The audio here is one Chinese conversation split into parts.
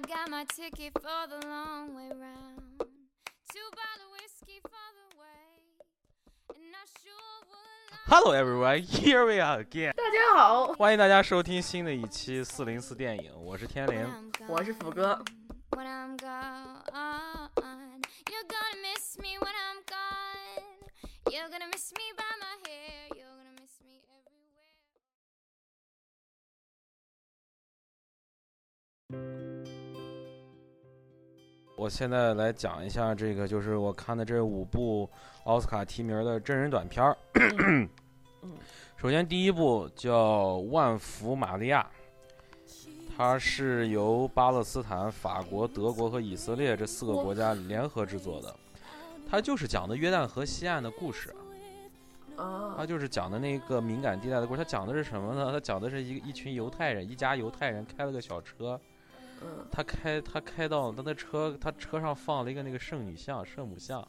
I got my ticket for the long way round. Two bottle whiskey for the way. And I sure would like Hello everyone, here we are again。大家好，欢迎大家收听新的一期四零四电影，我是天灵。我是福哥。现在来讲一下这个，就是我看的这五部奥斯卡提名的真人短片儿。嗯首先第一部叫《万福玛利亚》，它是由巴勒斯坦、法国、德国和以色列这四个国家联合制作的。它就是讲的约旦河西岸的故事。它啊，就是讲的那个敏感地带的故事。它讲的是什么呢？它讲的是一一群犹太人，一家犹太人开了个小车，嗯他开他开到他的车，他车上放了一个那个圣女像、圣母像，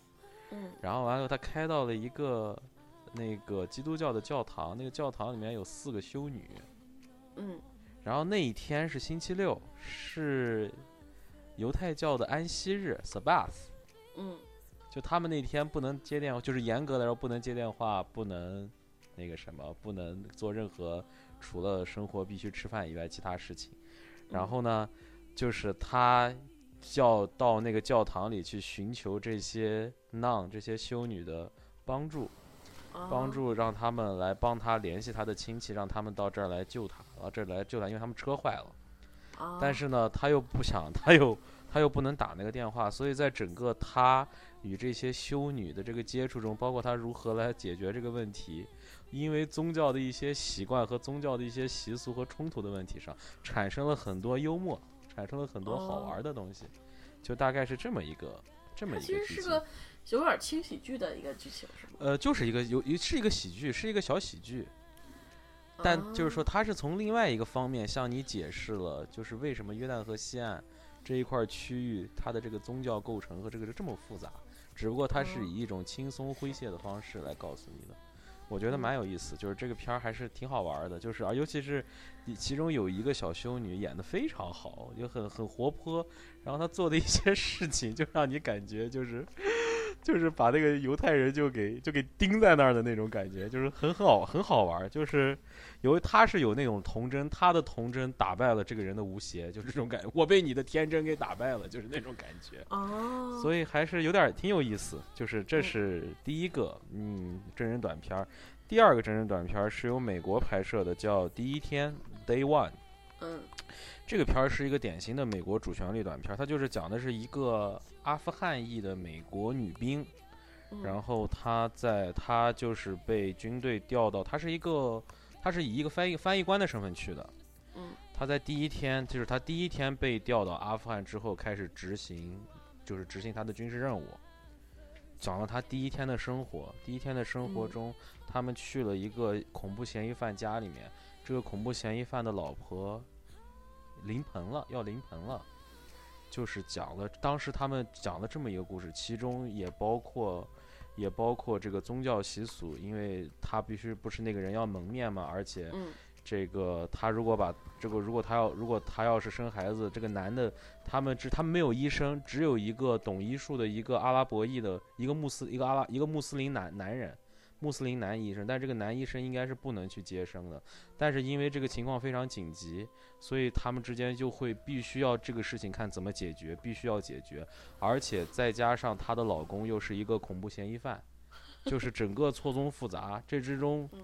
嗯然后完了他开到了一个那个基督教的教堂，那个教堂里面有四个修女，嗯然后那一天是星期六，是犹太教的安息日 （Sabbath）。嗯就他们那天不能接电话，就是严格来说不能接电话，不能那个什么，不能做任何除了生活必须吃饭以外其他事情。然后呢，就是他叫到那个教堂里去寻求这些 nun 这些修女的帮助，啊帮助让他们来帮他联系他的亲戚，让他们到这儿来救他，到这儿来救他，因为他们车坏了。啊，但是呢，他又不想，他又他又不能打那个电话，所以在整个他与这些修女的这个接触中，包括他如何来解决这个问题，因为宗教的一些习惯和宗教的一些习俗和冲突的问题上，产生了很多幽默，产生了很多好玩的东西，就大概是这么一个这么一个剧情。实是个有点轻喜剧的一个剧情，是吗？呃，就是一个有是一个喜剧，是一个小喜剧，但就是说，啊，它是从另外一个方面向你解释了，就是为什么约旦河西岸这一块区域它的这个宗教构成和这个是这么复杂，只不过它是哦以一种轻松诙谐的方式来告诉你的。我觉得嗯。蛮有意思，就是这个片儿还是挺好玩儿的，就是啊，尤其是其中有一个小修女演的非常好，就很很活泼，然后她做的一些事情就让你感觉就是就是把那个犹太人就给就给钉在那儿的那种感觉，就是很好很好玩儿，就是有他是有那种童真，他的童真打败了这个人的无邪，就是这种感觉，我被你的天真给打败了，就是那种感觉。哦，所以还是有点儿挺有意思，就是这嗯是第一个嗯真人短片儿，第二个真人短片儿是由美国拍摄的，叫《第一天 Day One》。嗯这个片儿是一个典型的美国主旋律短片儿，它就是讲的是一个阿富汗裔的美国女兵，嗯，然后她在她就是被军队调到，她是一个她是以一个翻译翻译官的身份去的，嗯她在第一天就是她第一天被调到阿富汗之后开始执行，就是执行她的军事任务，讲了她第一天的生活。第一天的生活嗯中，他们去了一个恐怖嫌疑犯家里面，这个恐怖嫌疑犯的老婆临盆了，要临盆了。就是讲了，当时他们讲了这么一个故事，其中也包括，也包括这个宗教习俗，因为他必须不是那个人要蒙面嘛，而且嗯这个他如果把这个如果他要如果他要是生孩子，这个男的他们只他们没有医生，只有一个懂医术的一个阿拉伯裔的一个穆斯一个阿拉一个穆斯林男男人，穆斯林男医生，但这个男医生应该是不能去接生的，但是因为这个情况非常紧急，所以他们之间就会必须要这个事情看怎么解决，必须要解决，而且再加上她的老公又是一个恐怖嫌疑犯，就是整个错综复杂，这之中。嗯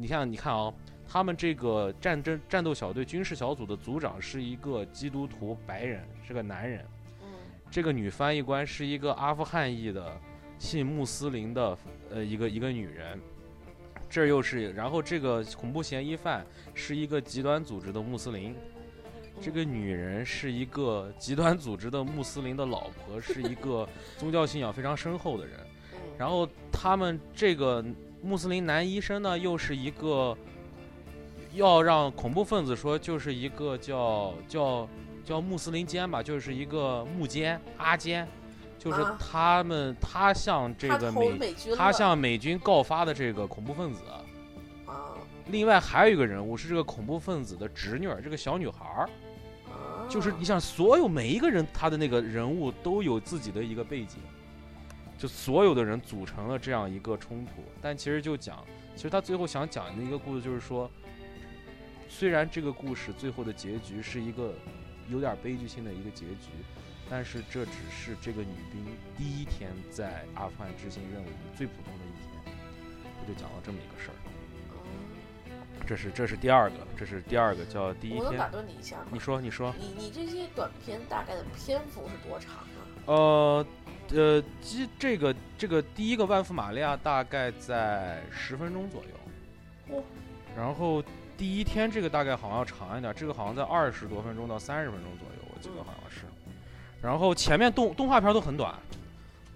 你看，你看啊、他们这个战争战斗小队军事小组的组长是一个基督徒白人，是个男人。嗯这个女翻译官是一个阿富汗裔的信穆斯林的呃一个一个女人。这又是，然后这个恐怖嫌疑犯是一个极端组织的穆斯林，这个女人是一个极端组织的穆斯林的老婆，是一个宗教信仰非常深厚的人。嗯，然后他们这个穆斯林男医生呢，又是一个要让恐怖分子说就是一个叫叫叫穆斯林奸吧，就是一个穆奸阿奸，就是啊。他们他向这个美美，他向美军告发的这个恐怖分子。啊。另外还有一个人物是这个恐怖分子的侄女儿，这个小女孩儿，啊。就是你想，所有每一个人他的那个人物都有自己的一个背景，就所有的人组成了这样一个冲突。但其实就讲，其实他最后想讲的一个故事就是说，虽然这个故事最后的结局是一个有点悲剧性的一个结局，但是这只是这个女兵第一天在阿富汗执行任务最普通的一天，我就讲了这么一个事儿。嗯这是这是第二个，这是第二个叫第一天我能打。断你一下吗？你说你说。你你这些短片大概的篇幅是多长啊？呃，呃，这这个这个第一个万夫玛利亚大概在十分钟左右，哇然后第一天这个大概好像要长一点，这个好像在二十多分钟到三十分钟左右，我记得嗯好像是。然后前面动动画片都很短，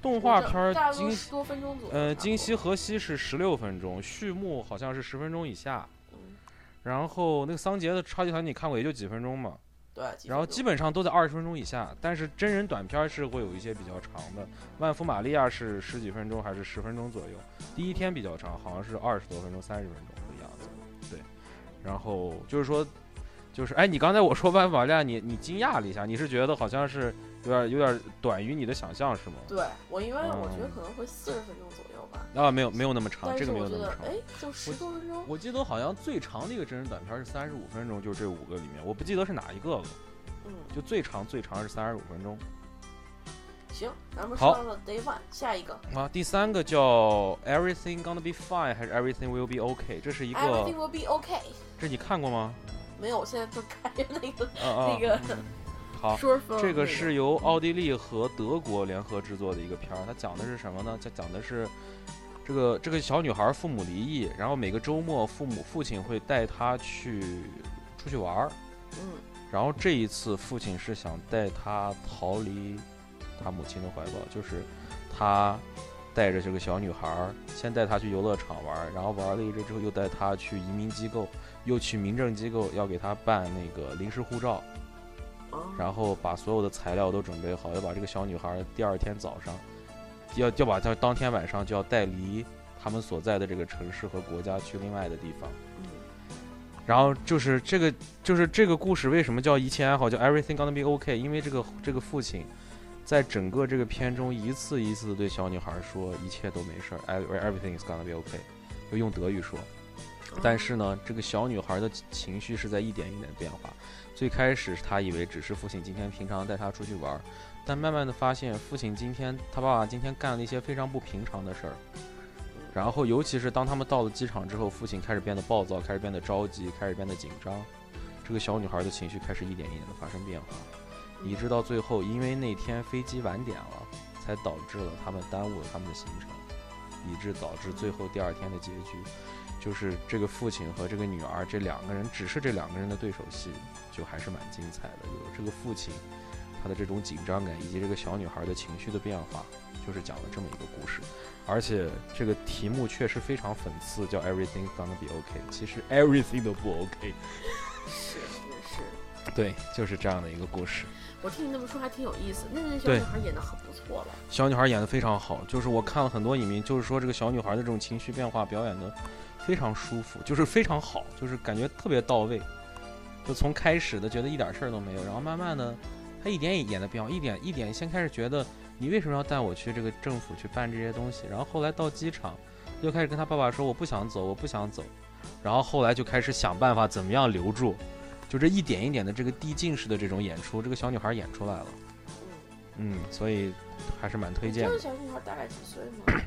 动画片儿惊大概十多分钟左右。呃差不多惊西河西是十六分钟，序幕好像是十分钟以下，嗯，然后那个桑杰的超级团你看过也就几分钟嘛，对，然后基本上都在二十分钟以下，但是真人短片是会有一些比较长的。万夫玛利亚是十几分钟还是十分钟左右？第一天比较长，好像是二十多分钟、三十分钟的样子。对，然后就是说，就是哎，你刚才我说万福玛利亚，你你惊讶了一下，你是觉得好像是有点有点短于你的想象是吗？对我因为我觉得嗯可能会四十分钟左右吧，啊，没有没有那么长，这个没有那么长。得哎，就十多分钟。我记得好像最长的一个真人短片是三十五分钟，就这五个里面，我不记得是哪一个了。嗯，就最长最长是三十五分钟。行，咱们好说到了 Day One，下一个啊，第三个叫 Everything Gonna Be Fine 还是 Everything Will Be OK？这是一个，Everything will be OK。这你看过吗？没有，我现在都看着那个那个嗯好，这个是由奥地利和德国联合制作的一个片儿，它讲的是什么呢？它讲的是这个这个小女孩父母离异，然后每个周末父母父亲会带她去出去玩儿，嗯然后这一次父亲是想带她逃离他母亲的怀抱，就是他带着这个小女孩儿，先带她去游乐场玩儿，然后玩了一阵之后又带她去移民机构，又去民政机构要给她办那个临时护照，啊，然后把所有的材料都准备好，要把这个小女孩第二天早上，要要把她当天晚上就要带离他们所在的这个城市和国家去另外的地方。嗯然后就是这个，就是这个故事为什么叫一切安好，叫 Everything Gonna Be OK？因为这个这个父亲，在整个这个片中一次一次的对小女孩说一切都没事 Everything is gonna be OK，就用德语说。但是呢，这个小女孩的情绪是在一点一点变化。最开始她以为只是父亲今天平常带她出去玩儿，但慢慢的发现父亲今天他爸爸今天干了一些非常不平常的事儿。然后，尤其是当他们到了机场之后，父亲开始变得暴躁，开始变得着急，开始变得紧张。这个小女孩的情绪开始一点一点的发生变化，以致到最后，因为那天飞机晚点了，才导致了他们耽误了他们的行程，以致导致最后第二天的结局，就是这个父亲和这个女儿这两个人，只是这两个人的对手戏，就还是蛮精彩的。有这个父亲他的这种紧张感，以及这个小女孩的情绪的变化，就是讲了这么一个故事。而且这个题目确实非常讽刺，叫 Everything Gonna Be OK。其实 Everything 都不 OK。是是是，对，就是这样的一个故事。我听你那么说还挺有意思。那那小女孩演的很不错了。小女孩演的非常好，就是我看了很多影评，就是说这个小女孩的这种情绪变化表演的非常舒服，就是非常好，就是感觉特别到位。就从开始的觉得一点事儿都没有，然后慢慢的，她一点一点的变化，一点一点先开始觉得你为什么要带我去这个政府去办这些东西，然后后来到机场，又开始跟她爸爸说我不想走，我不想走，然后后来就开始想办法怎么样留住，就这一点一点的这个递进式的这种演出，这个小女孩演出来了，嗯，嗯，所以还是蛮推荐的这个。小女孩大概几岁吗？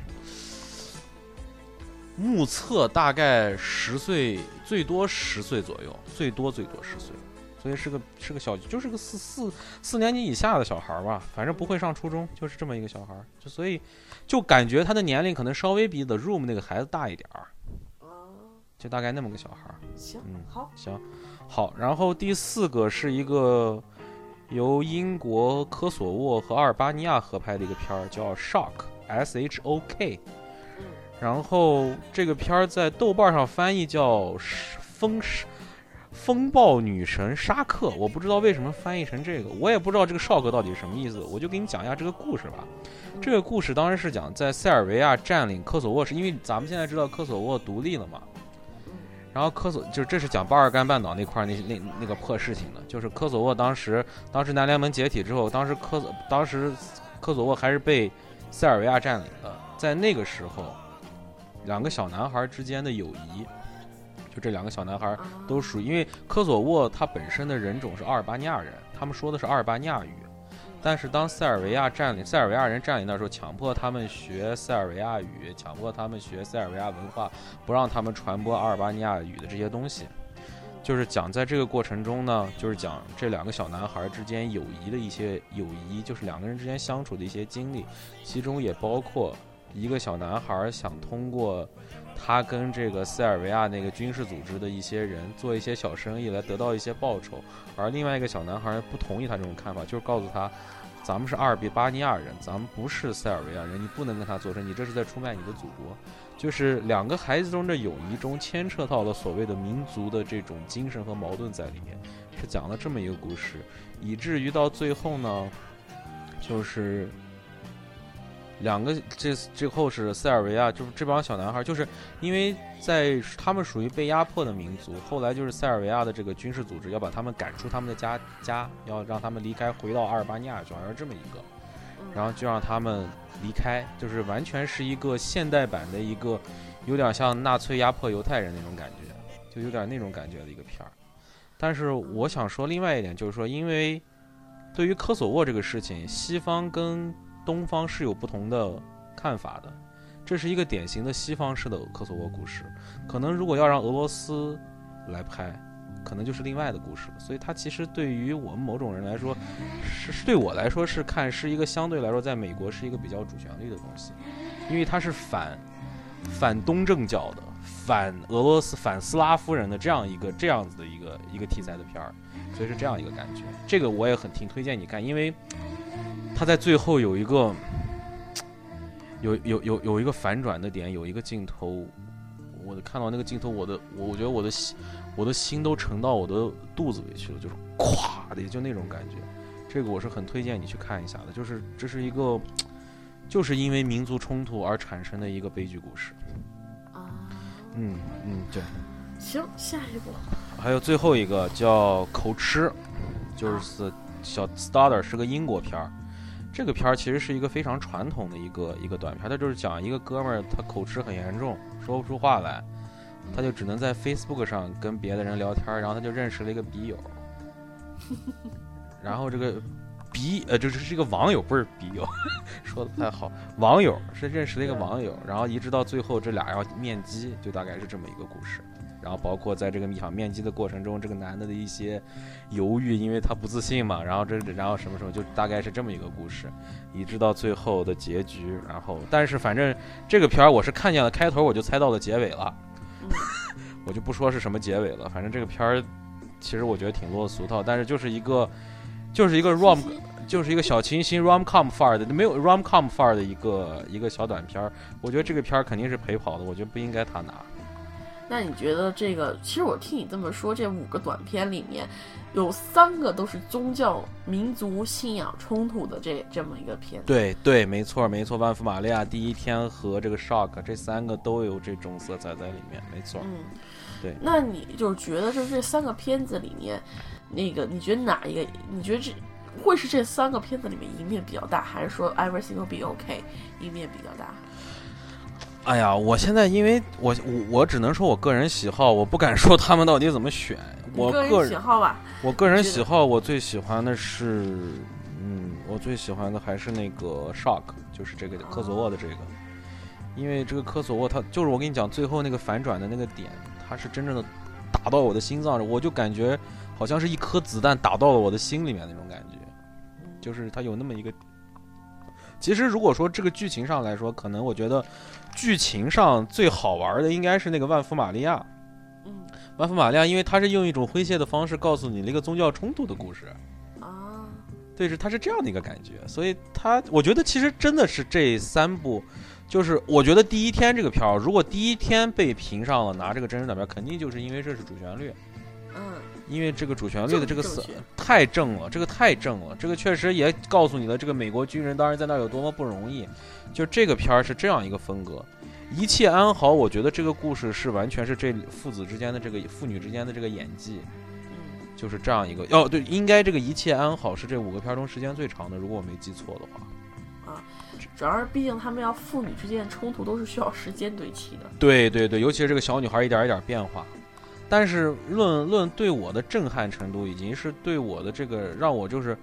目测大概十岁，最多十岁左右，最多最多十岁，所以是个是个小，就是个四四四年级以下的小孩儿吧，反正不会上初中，就是这么一个小孩儿，就所以就感觉他的年龄可能稍微比 The Room 那个孩子大一点儿，啊，就大概那么个小孩儿。行嗯，好，行，好，然后第四个是一个由英国科索沃和阿尔巴尼亚合拍的一个片儿，叫 Shock，S H O K。然后这个片儿在豆瓣上翻译叫《风风暴女神沙克》，我不知道为什么翻译成这个，我也不知道这个 shock 到底是什么意思，我就给你讲一下这个故事吧。这个故事当时是讲在塞尔维亚占领科索沃，是因为咱们现在知道科索沃独立了嘛。然后科索就这是讲巴尔干半岛那块那那那个破事情的，就是科索沃当时当时南联盟解体之后，当时科当时科索沃还是被塞尔维亚占领的，在那个时候，两个小男孩之间的友谊，就这两个小男孩都属于，因为科索沃它本身的人种是阿尔巴尼亚人，他们说的是阿尔巴尼亚语。但是当塞尔维亚占领塞尔维亚人占领的时候，强迫他们学塞尔维亚语，强迫他们学塞尔维亚文化，不让他们传播阿尔巴尼亚语的这些东西，就是讲在这个过程中呢，就是讲这两个小男孩之间友谊的一些友谊，就是两个人之间相处的一些经历，其中也包括一个小男孩想通过他跟这个塞尔维亚那个军事组织的一些人做一些小生意来得到一些报酬，而另外一个小男孩不同意他这种看法，就是告诉他。咱们是阿尔比巴尼亚人，咱们不是塞尔维亚人，你不能跟他做生意，你这是在出卖你的祖国。就是两个孩子中的友谊中牵扯到了所谓的民族的这种精神和矛盾在里面，是讲了这么一个故事，以至于到最后呢，就是。两个这最后是塞尔维亚，就是这帮小男孩，就是因为在他们属于被压迫的民族，后来就是塞尔维亚的这个军事组织要把他们赶出他们的家家，要让他们离开，回到阿尔巴尼亚去，好像是这么一个，然后就让他们离开，就是完全是一个现代版的一个，有点像纳粹压迫犹太人那种感觉，就有点那种感觉的一个片儿。但是我想说另外一点，就是说，因为对于科索沃这个事情，西方跟东方是有不同的看法的，这是一个典型的西方式的科索沃故事。可能如果要让俄罗斯来拍，可能就是另外的故事了。所以它其实对于我们某种人来说，是对我来说是看是一个相对来说在美国是一个比较主旋律的东西，因为它是反反东正教的、反俄罗斯、反斯拉夫人的这样一个这样子的一个一个题材的片儿，所以是这样一个感觉。这个我也很挺推荐你看，因为。他在最后有一个，有有有有一个反转的点，有一个镜头，我看到那个镜头，我的我我觉得我的心，我的心都沉到我的肚子里去了，就是咵的，就那种感觉。这个我是很推荐你去看一下的，就是这是一个，就是因为民族冲突而产生的一个悲剧故事。啊。嗯嗯，对。行，下一步。还有最后一个叫口吃，就是小 Starter 是个英国片儿。这个片儿其实是一个非常传统的一个一个短片，它就是讲一个哥们儿，他口吃很严重，说不出话来，他就只能在 Facebook 上跟别的人聊天，然后他就认识了一个笔友，然后这个笔呃就是是一个网友，不是笔友，说的不太好，网友是认识了一个网友，然后一直到最后这俩要面基，就大概是这么一个故事。然后包括在这个一场面基的过程中，这个男的的一些犹豫，因为他不自信嘛。然后这然后什么什么，就大概是这么一个故事，一直到最后的结局。然后，但是反正这个片儿我是看见了开头，我就猜到了结尾了，我就不说是什么结尾了。反正这个片儿其实我觉得挺落俗套，但是就是一个就是一个 rom 就是一个小清新 rom com 范儿的，没有 rom com 范儿的一个一个小短片儿。我觉得这个片儿肯定是陪跑的，我觉得不应该他拿。那你觉得这个？其实我听你这么说，这五个短片里面，有三个都是宗教、民族信仰冲突的这这么一个片子。对对，没错没错，《万福玛利亚》第一天和这个《Shock》这三个都有这种色彩在里面，没错。嗯，对。那你就是觉得就是这三个片子里面，那个你觉得哪一个？你觉得这会是这三个片子里面赢面比较大，还是说《Everything Will Be OK》赢面比较大？哎呀，我现在因为我我我只能说我个人喜好，我不敢说他们到底怎么选。我个人喜好吧。我个人喜好，我最喜欢的是，嗯，我最喜欢的还是那个 Shock，就是这个科索沃的这个，因为这个科索沃，它就是我跟你讲最后那个反转的那个点，它是真正的打到我的心脏，我就感觉好像是一颗子弹打到了我的心里面那种感觉，就是它有那么一个。其实如果说这个剧情上来说，可能我觉得。剧情上最好玩的应该是那个万福玛利亚，嗯，万福玛利亚，因为它是用一种诙谐的方式告诉你那个宗教冲突的故事，啊，对，是它是这样的一个感觉，所以它我觉得其实真的是这三部，就是我觉得第一天这个票，如果第一天被评上了拿这个真人短片，肯定就是因为这是主旋律，嗯，因为这个主旋律的这个色太正了，这个太正了，这个确实也告诉你了这个美国军人当时在那有多么不容易。就这个片儿是这样一个风格，一切安好，我觉得这个故事是完全是这父子之间的这个父女之间的这个演技，嗯，就是这样一个。哦，对，应该这个一切安好是这五个片儿中时间最长的，如果我没记错的话。主要是毕竟他们要父女之间的冲突都是需要时间堆砌的。对对对，尤其是这个小女孩一点一点变化。但是论论对我的震撼程度，以及是对我的这个让我就是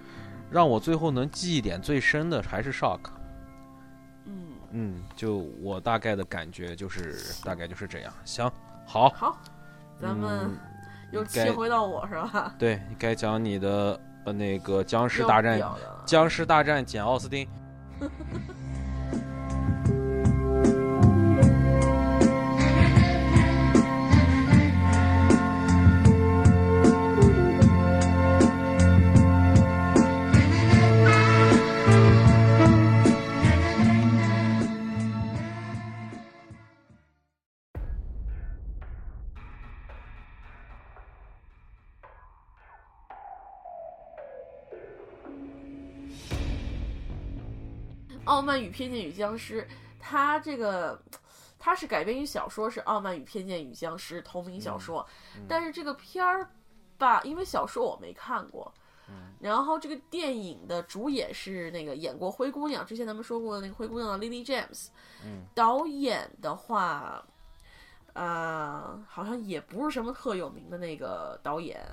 让我最后能记忆点最深的，还是 shock。嗯，嗯，就我大概的感觉就是大概就是这样。行，好，好，咱们嗯又该切回到我是吧？对你该讲你的呃那个僵尸大战僵尸大战简奥斯汀。《傲慢与偏见与僵尸》，它这个它是改编于小说，是《傲慢与偏见与僵尸》同名小说，但是这个片儿吧，因为小说我没看过。然后这个电影的主演是那个演过《灰姑娘》，之前咱们说过的那个《灰姑娘》的 Lily James，嗯，导演的话，呃，好像也不是什么特有名的那个导演。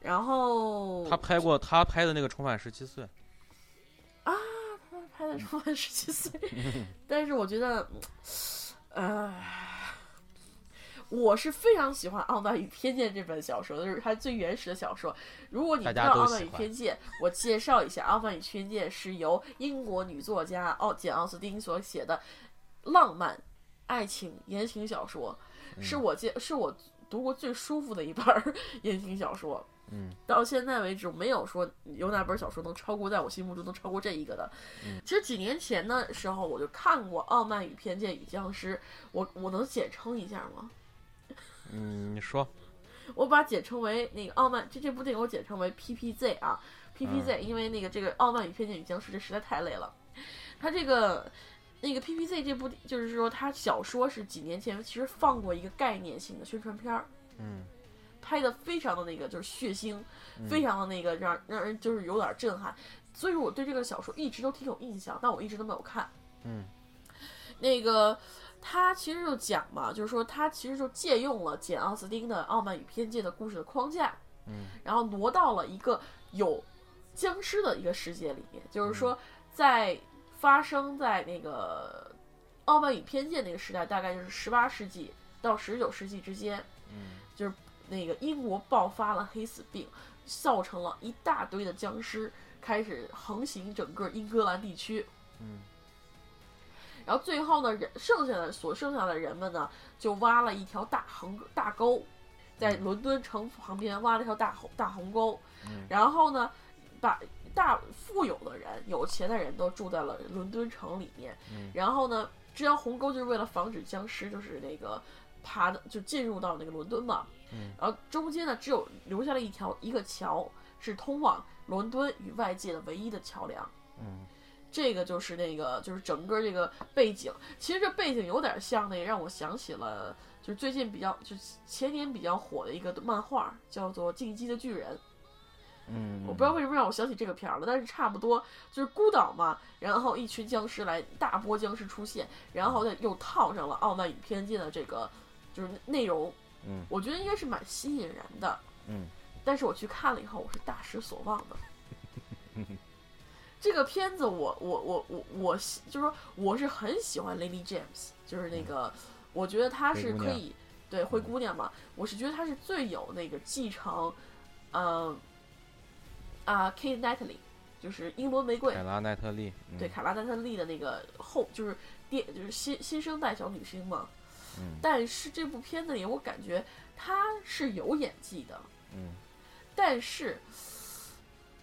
然后他拍过他拍的那个《重返十七岁》。拍的重返十七岁，但是我觉得，呃，我是非常喜欢《傲慢与偏见》这本小说的，就是它最原始的小说。如果你不知道《傲慢与偏见》，我介绍一下，《傲慢与偏见》是由英国女作家奥简奥斯汀所写的浪漫爱情言情小说，是我介是我读过最舒服的一本 言情小说。嗯，到现在为止，没有说有哪本小说能超过，在我心目中能超过这一个的。其实几年前的时候，我就看过《傲慢与偏见与僵尸》，我我能简称一下吗？嗯，你说。我把简称为那个傲慢，这这部电影我简称为 PPZ 啊，PPZ，、因为那个这个《傲慢与偏见与僵尸》这实在太累了。它这个那个 PPZ 这部就是说，它小说是几年前其实放过一个概念性的宣传片儿，嗯拍的非常的那个就是血腥，非常的那个让让人就是有点震撼，所以说我对这个小说一直都挺有印象，但我一直都没有看。嗯。那个他其实就讲嘛，就是说他其实就借用了简奥斯汀的《傲慢与偏见》的故事的框架，嗯，然后挪到了一个有僵尸的一个世界里面，就是说在发生在那个《傲慢与偏见》那个时代，大概就是十八世纪到十九世纪之间，嗯。就是那个英国爆发了黑死病，造成了一大堆的僵尸开始横行整个英格兰地区。嗯。然后最后呢，人剩下的所剩下的人们呢，就挖了一条大横大沟，在伦敦城旁边挖了一条大红大鸿沟，嗯。然后呢，把大富有的人、有钱的人都住在了伦敦城里面，嗯。然后呢，这条鸿沟就是为了防止僵尸就是那个爬的就进入到那个伦敦嘛，嗯然后中间呢只有留下了一条一个桥，是通往伦敦与外界的唯一的桥梁。嗯这个就是那个，就是整个这个背景，其实这背景有点像那个，让我想起了，就是最近比较，就是前年比较火的一个漫画，叫做《进击的巨人》。嗯，我不知道为什么让我想起这个片儿了，但是差不多就是孤岛嘛，然后一群僵尸来，大波僵尸出现，然后呢又套上了《傲慢与偏见》的这个就是内容，嗯我觉得应该是蛮吸引人的。嗯但是我去看了以后，我是大失所望的。这个片子我，我我我我喜就是说我是很喜欢 Lady James，就是那个，我觉得她是可以对灰姑娘嘛，我是觉得她是最有那个继承，嗯、啊 Kate Natalie，就是英伦玫瑰，凯拉奈特利，嗯对卡拉奈特利的那个后就是电就是新新生代小女星嘛。嗯。但是这部片子里，我感觉她是有演技的，嗯。但是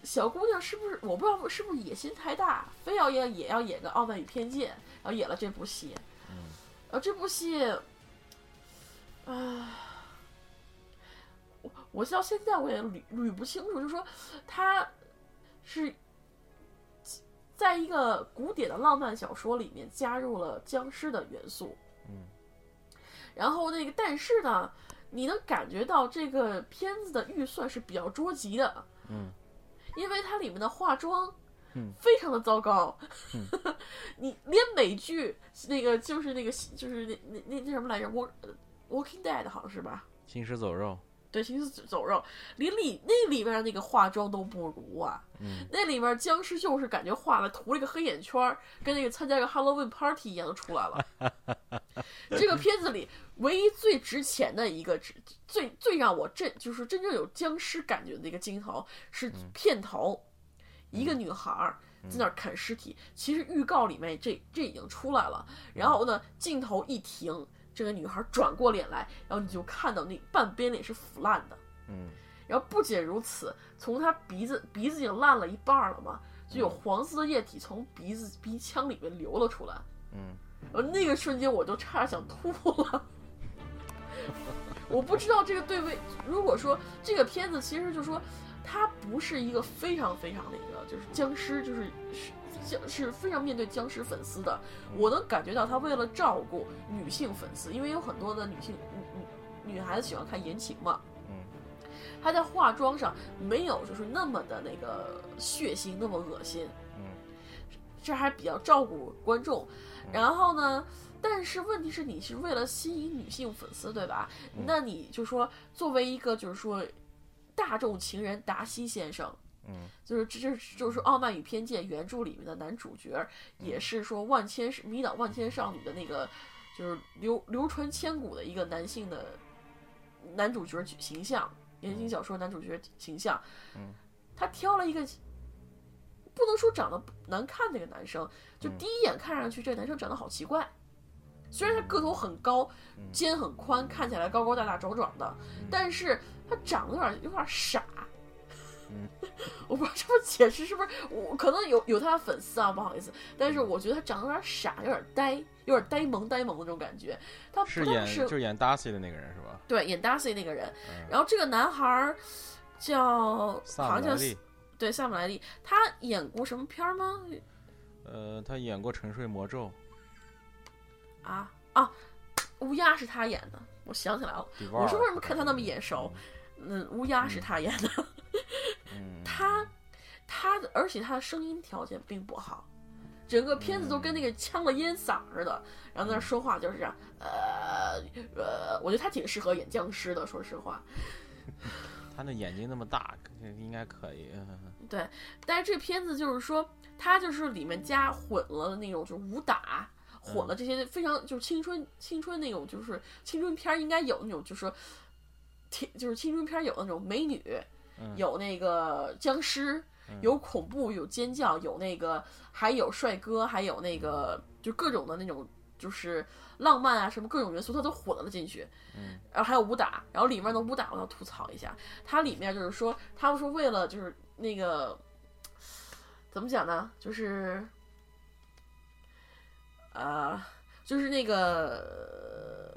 小姑娘是不是我不知道是不是野心太大，非要要也要演个《傲慢与偏见》，然后演了这部戏，嗯。然后这部戏，啊、我我到现在我也捋捋不清楚，就是说他是在一个古典的浪漫小说里面加入了僵尸的元素。嗯。然后那个，但是呢，你能感觉到这个片子的预算是比较捉急的。嗯。因为它里面的化妆，嗯，非常的糟糕。嗯。你连美剧那个就是那个就是那那那那什么来着，Walk Walking Dead 好像是吧？行尸走肉。对，行尸走肉，连里那里面那个化妆都不如啊！嗯，那里面僵尸就是感觉画了涂了一个黑眼圈，跟那个参加个 Halloween party 一样的出来了。这个片子里唯一最值钱的一个，最最让我震，就是真正有僵尸感觉的一个镜头是片头，一个女孩儿在那儿啃尸体。其实预告里面这这已经出来了，然后呢，镜头一停。这个女孩转过脸来，然后你就看到那半边脸是腐烂的，嗯，然后不仅如此，从她鼻子鼻子已经烂了一半了嘛，就有黄色的液体从鼻子鼻腔里面流了出来，嗯，然后那个瞬间我就差点想吐了，我不知道这个对位，如果说这个片子其实就说它不是一个非常非常那个就是僵尸就是是。僵是非常面对僵尸粉丝的，我能感觉到他为了照顾女性粉丝，因为有很多的女性女女女孩子喜欢看言情嘛，嗯，他在化妆上没有就是那么的那个血腥，那么恶心，嗯，这还比较照顾观众。然后呢，但是问题是你是为了吸引女性粉丝，对吧？那你就说作为一个就是说大众情人达西先生。嗯，就是这这就是《傲慢与偏见》原著里面的男主角，也是说万千迷倒万千少女的那个，就是流流传千古的一个男性的男主角形象，言情小说男主角形象。嗯，他挑了一个不能说长得难看那个男生，就第一眼看上去这个男生长得好奇怪。虽然他个头很高，肩很宽，看起来高高大大壮壮的，但是他长得有点有点傻。嗯，我不知道这么解释是不是我可能有有他的粉丝啊，不好意思，但是我觉得他长得有点傻，有点呆，有点呆萌呆萌的那种感觉。他是演就是演 Darcy 的那个人是吧？对，演 Darcy 那个人。然后这个男孩叫好像叫对萨姆莱利，他演过什么片儿吗？呃，他演过《沉睡魔咒》啊啊，乌鸦是他演的，我想起来了。我说为什么看他那么眼熟？嗯，乌鸦是他演的。他，他的，而且他的声音条件并不好，整个片子都跟那个呛了烟嗓似的，然后在那说话就是这样，呃呃，我觉得他挺适合演僵尸的，说实话。他那眼睛那么大，应该可以。对，但是这片子就是说，他就是里面加混了那种，就是武打，混了这些非常就是青春青春那种，就是青春片应该有那种，就是说，就是青春片有那种美女。有那个僵尸，有恐怖，有尖叫，有那个还有帅哥，还有那个就各种的那种就是浪漫啊什么各种元素，它都混了进去。嗯，然后还有武打，然后里面的武打我要吐槽一下，它里面就是说他们说为了就是那个怎么讲呢？就是呃，就是那个。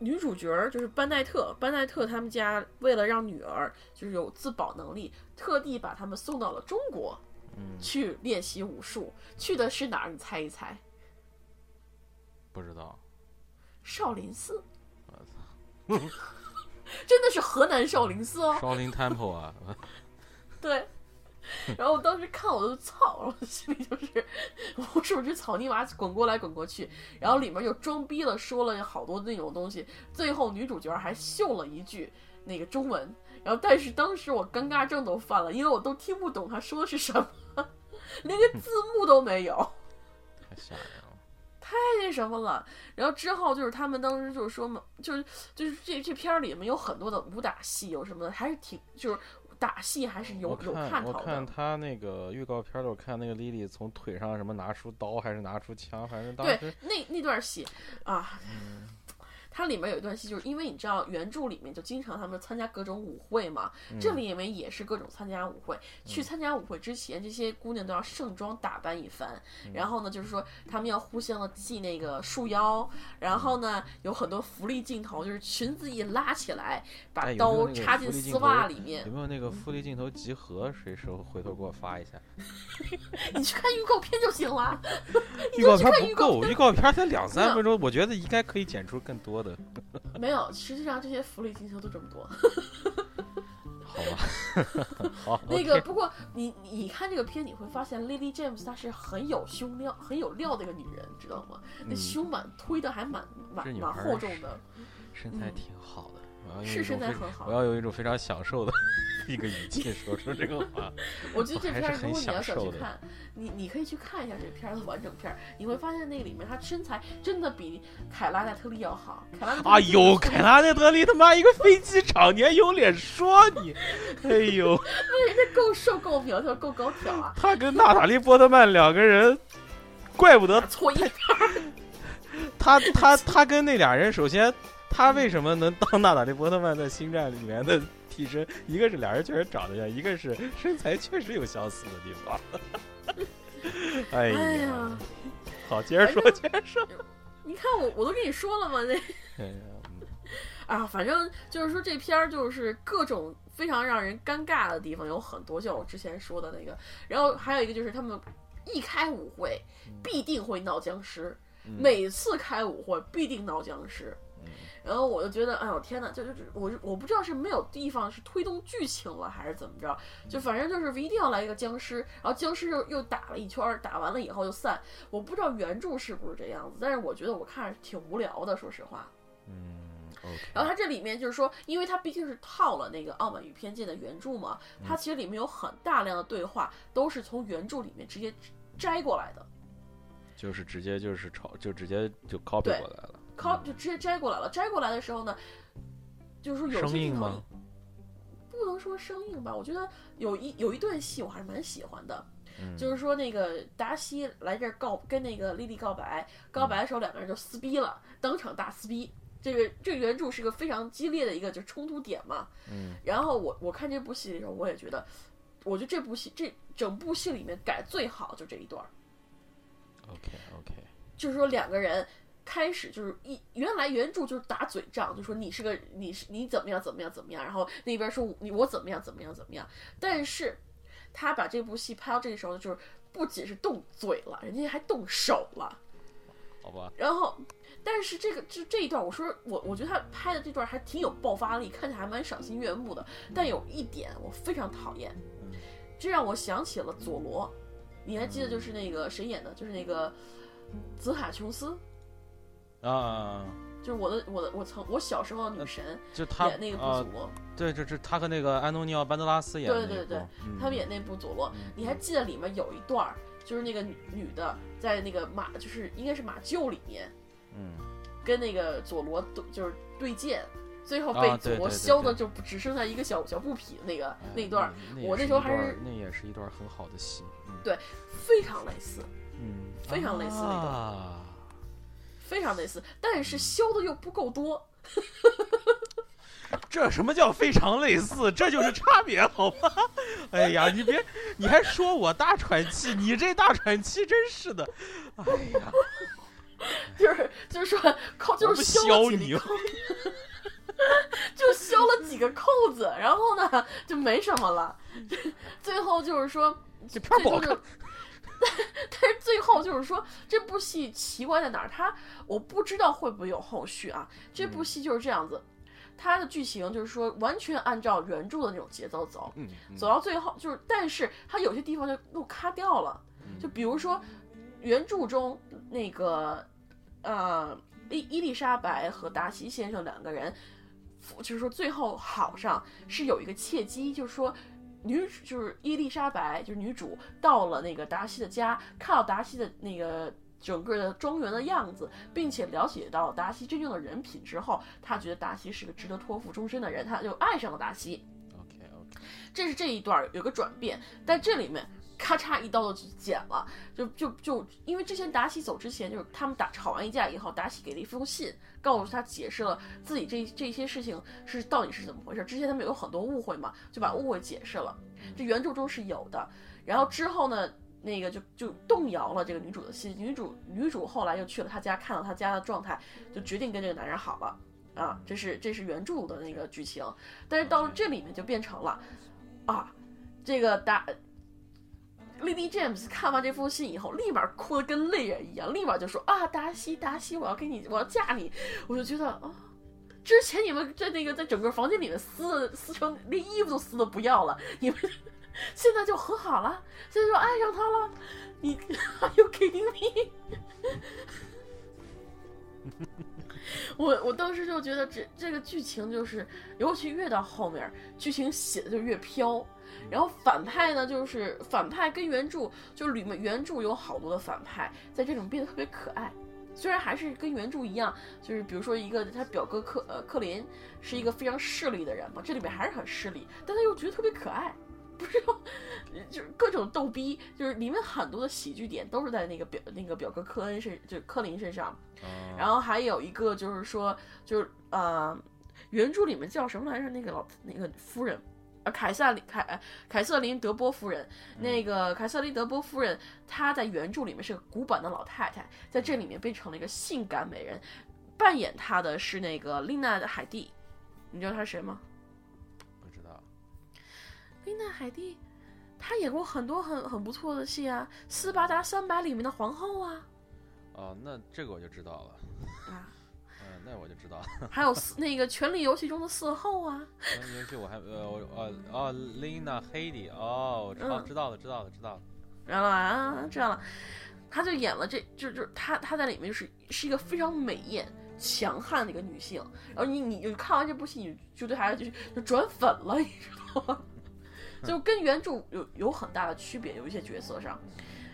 女主角就是班奈特，班奈特他们家为了让女儿就是有自保能力，特地把他们送到了中国，嗯，去练习武术。去的是哪儿？你猜一猜？不知道。少林寺。我操！真的是河南少林寺哦。少林 Temple 啊。对。然后我当时看我都操，然后心里就是无数只草泥马滚过来滚过去，然后里面又装逼了，说了好多那种东西，最后女主角还秀了一句那个中文，然后但是当时我尴尬症都犯了，因为我都听不懂他说的是什么，连个字幕都没有，太吓人了，太那什么了。然后之后就是他们当时就是说嘛，就是就是这这片儿里面有很多的武打戏，有什么的，还是挺就是。打戏还是有有看头的。我看他那个预告片儿，我看那个莉莉从腿上什么拿出刀，还是拿出枪，反正当时对那那段戏啊，它里面有一段戏，就是因为你知道原著里面就经常他们参加各种舞会嘛，这里面也是各种参加舞会。去参加舞会之前，这些姑娘都要盛装打扮一番，然后呢，就是说她们要互相的系那个束腰，然后呢有很多福利镜头，就是裙子一拉起来，把刀插进丝袜里面有。没有那个福利镜头集合？谁时候回头给我发一下？你去看预告片就行了。预告片不够，预告片预告片才两三分钟，我觉得应该可以剪出更多的。没有，实际上这些福利进修都这么多。好吧，好，那个不过你你你看这个片，你会发现 Lily James 她是很有胸料、很有料的一个女人，知道吗？那嗯胸蛮推的还蛮蛮蛮厚重的，嗯身材挺好的，我要用是身材很好我要有一种非常享受的一个语气说出这个话。我觉得这片儿如果你要想去看，你你可以去看一下这片儿的完整片儿，你会发现那里面他身材真的比凯拉奈特利要好。凯拉奈特利哎呦，凯拉奈特利他妈一个飞机场，你还有脸说你？哎呦，那人家够瘦、够苗条、够高挑啊，他跟娜塔莉波特曼两个人，怪不得错一片儿。他他他跟那俩人，首先他为什么能当娜塔莉波特曼在《星战》里面的替身？一个是俩人确实长得像，一个是身材确实有相似的地方。哎 哎呀呀，，好，接着说，接着说。你看我我都跟你说了嘛，那哎呀，嗯 啊，反正就是说这片儿就是各种非常让人尴尬的地方有很多，像我之前说的那个，然后还有一个就是他们一开舞会必定会闹僵尸，嗯每次开舞会必定闹僵尸。嗯然后我就觉得，哎呦天哪，就就就我我不知道是没有地方是推动剧情了，还是怎么着，就反正就是一定要来一个僵尸，然后僵尸又又打了一圈，打完了以后就散。我不知道原著是不是这样子，但是我觉得我看着挺无聊的，说实话。嗯然后它这里面就是说，因为它毕竟是套了那个《傲慢与偏见》的原著嘛，它其实里面有很大量的对话都是从原著里面直接摘过来的，就是直接就是抄，就直接就 copy 过来了。靠就直接摘过来了。摘过来的时候呢，就是说有些镜头？不能说生硬吧，我觉得有一有一段戏我还是蛮喜欢的，嗯就是说那个达西来这儿告跟那个莉莉告白，告白的时候两个人就撕逼了，当场大撕逼。这个这个原著是个非常激烈的一个就冲突点嘛，嗯然后我我看这部戏的时候，我也觉得，我觉得这部戏这整部戏里面改最好就这一段，，OK OK，就是说两个人开始就是一原来原著就是打嘴仗，就说你是个你是你怎么样怎么样怎么样，然后那边说你我怎么样怎么样怎么样，但是他把这部戏拍到这个时候，就是不仅是动嘴了，人家还动手了。好吧，然后，但是这个这这一段，我说我我觉得他拍的这段还挺有爆发力，看起来还蛮赏心悦目的。但有一点我非常讨厌，这让我想起了佐罗。你还记得就是那个谁演的？就是那个泽卡琼斯，啊，就是我的我的我曾我小时候的女神就他演那个部啊佐，罗，对，这这他和那个安东尼奥·班德拉斯演的那对对对嗯。他们演那部佐罗。你还记得里面有一段儿，就是那个女女的在那个马，就是应该是马厩里面，嗯，跟那个佐罗对就是对剑，最后啊被佐罗削的就只剩下一个小小布匹那个哎那一段我那时候还是那也是一段很好的戏，对非常类似，嗯，非常类似那段啊。非常类似，但是削的又不够多。这什么叫非常类似？这就是差别，好吗？哎呀，你别，你还说我大喘气，你这大喘气真是的，哎呀，就是就是说扣就是削削你 就削了几个扣子，然后呢就没什么了。最后就是说，这片儿不好看最终就。但是最后就是说，这部戏奇怪在哪儿？它我不知道会不会有后续啊。这部戏就是这样子，它的剧情就是说完全按照原著的那种节奏走，嗯，嗯走到最后就是，但是它有些地方就又卡掉了，就比如说原著中那个呃伊伊丽莎白和达西先生两个人，就是说最后好上是有一个契机，就是说。女主就是伊丽莎白，就是女主到了那个达西的家，看到达西的那个整个的庄园的样子，并且了解到达西真正的人品之后，她觉得达西是个值得托付终身的人，她就爱上了达西。OK OK，这是这一段儿有个转变，但这里面咔嚓一刀就剪了，就就就因为之前达喜走之前，就是他们打吵完一架以后，达喜给了一封信，告诉他解释了自己这这些事情是到底是怎么回事。之前他们有很多误会嘛，就把误会解释了。这原著中是有的。然后之后呢，那个就就动摇了这个女主的心。女主女主后来又去了他家，看到他家的状态，就决定跟这个男人好了。啊，这是这是原著的那个剧情。但是到了这里面就变成了，啊，这个达。Lily James 看完这封信以后，立马哭得跟泪人一样，立马就说啊，达西，达西，我要给你，我要嫁你。我就觉得啊，之前你们在那个在整个房间里面撕撕成连衣服都撕的不要了，你们现在就和好了，现在就爱上他了。你 Are you kidding me？我我当时就觉得这这个剧情就是，尤其越到后面，剧情写的就越飘。然后反派呢，就是反派跟原著就是里面原著有好多的反派，在这种变得特别可爱。虽然还是跟原著一样，就是比如说一个他表哥克呃克林是一个非常势利的人嘛，这里面还是很势利，但他又觉得特别可爱，不知道就是各种逗逼，就是里面很多的喜剧点都是在那个表那个表哥科恩身就是科林身上。然后还有一个就是说就是呃原著里面叫什么来着？那个老那个夫人。凯瑟琳凯凯瑟琳德波夫人，那个凯瑟琳德波夫人，她在原著里面是个古板的老太太，在这里面变成了一个性感美人。扮演她的是那个丽娜的海蒂，你知道她是谁吗？不知道。丽娜海蒂，她演过很多很很不错的戏啊，《斯巴达三百》里面的皇后啊。哦，那这个我就知道了。啊。那我就知道，还有那个《权力游戏》中的四后啊，《权力游戏》我还呃我呃哦，Lina Headey 哦，知道知道了知道了知道了，知道了啊，知道了，他就演了这就就他他在里面就是是一个非常美艳强悍的一个女性，然后你你就看完这部戏你就对她就就转粉了，你知道吗？就跟原著有有很大的区别，有一些角色上，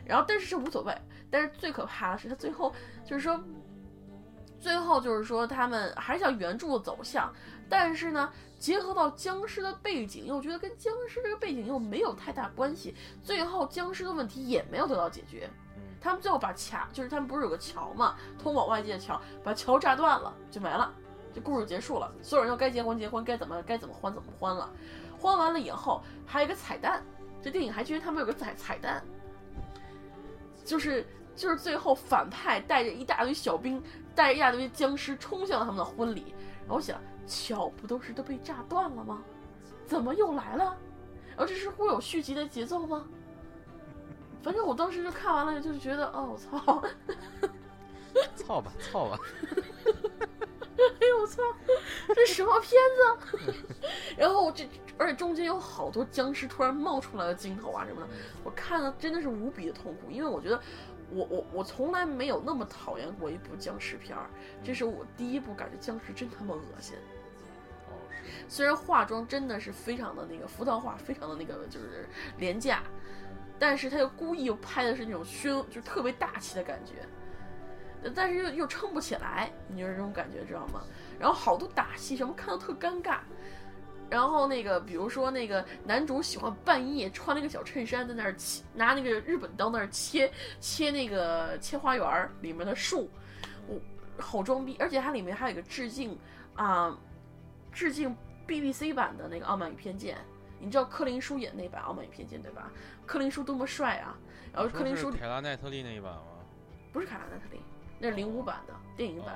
然后但是这无所谓，但是最可怕的是他最后就是说。最后就是说，他们还是像原著的走向，但是呢，结合到僵尸的背景，又觉得跟僵尸这个背景又没有太大关系。最后僵尸的问题也没有得到解决。他们最后把桥，就是他们不是有个桥嘛，通往外界的桥，把桥炸断了，就没了，这故事结束了。所有人都该结婚结婚，该怎么该怎么欢怎么欢了。欢完了以后，还有一个彩蛋，这电影还居然他们有个彩彩蛋，就是就是最后反派带着一大堆小兵。带着一大堆僵尸冲向了他们的婚礼，然后我想，桥不都是都被炸断了吗？怎么又来了？然后这是会有续集的节奏吗？反正我当时就看完了，就是觉得，哦，我操，操吧，操吧，哎呦我操，这什么片子？然后这而且中间有好多僵尸突然冒出来的镜头啊什么的，我看了真的是无比的痛苦，因为我觉得。我我我从来没有那么讨厌过一部僵尸片儿，这是我第一部感觉僵尸真他妈恶心。哦，虽然化妆真的是非常的那个浮躁化，非常的那个就是廉价，但是他又故意又拍的是那种宣，就特别大气的感觉，但是又又撑不起来，你就是这种感觉知道吗？然后好多打戏什么看的特尴尬。然后那个，比如说那个男主喜欢半夜穿了一个小衬衫在那儿切，拿那个日本刀那儿切切那个切花园里面的树，我好装逼，而且它里面还有一个致敬啊，致敬 BBC 版的那个《傲慢与偏见》，你知道柯林叔演那版《傲慢与偏见》对吧？柯林叔多么帅啊！然后柯林叔凯拉奈特利那一版吗？不是凯拉奈特利，那是零五版的电影版。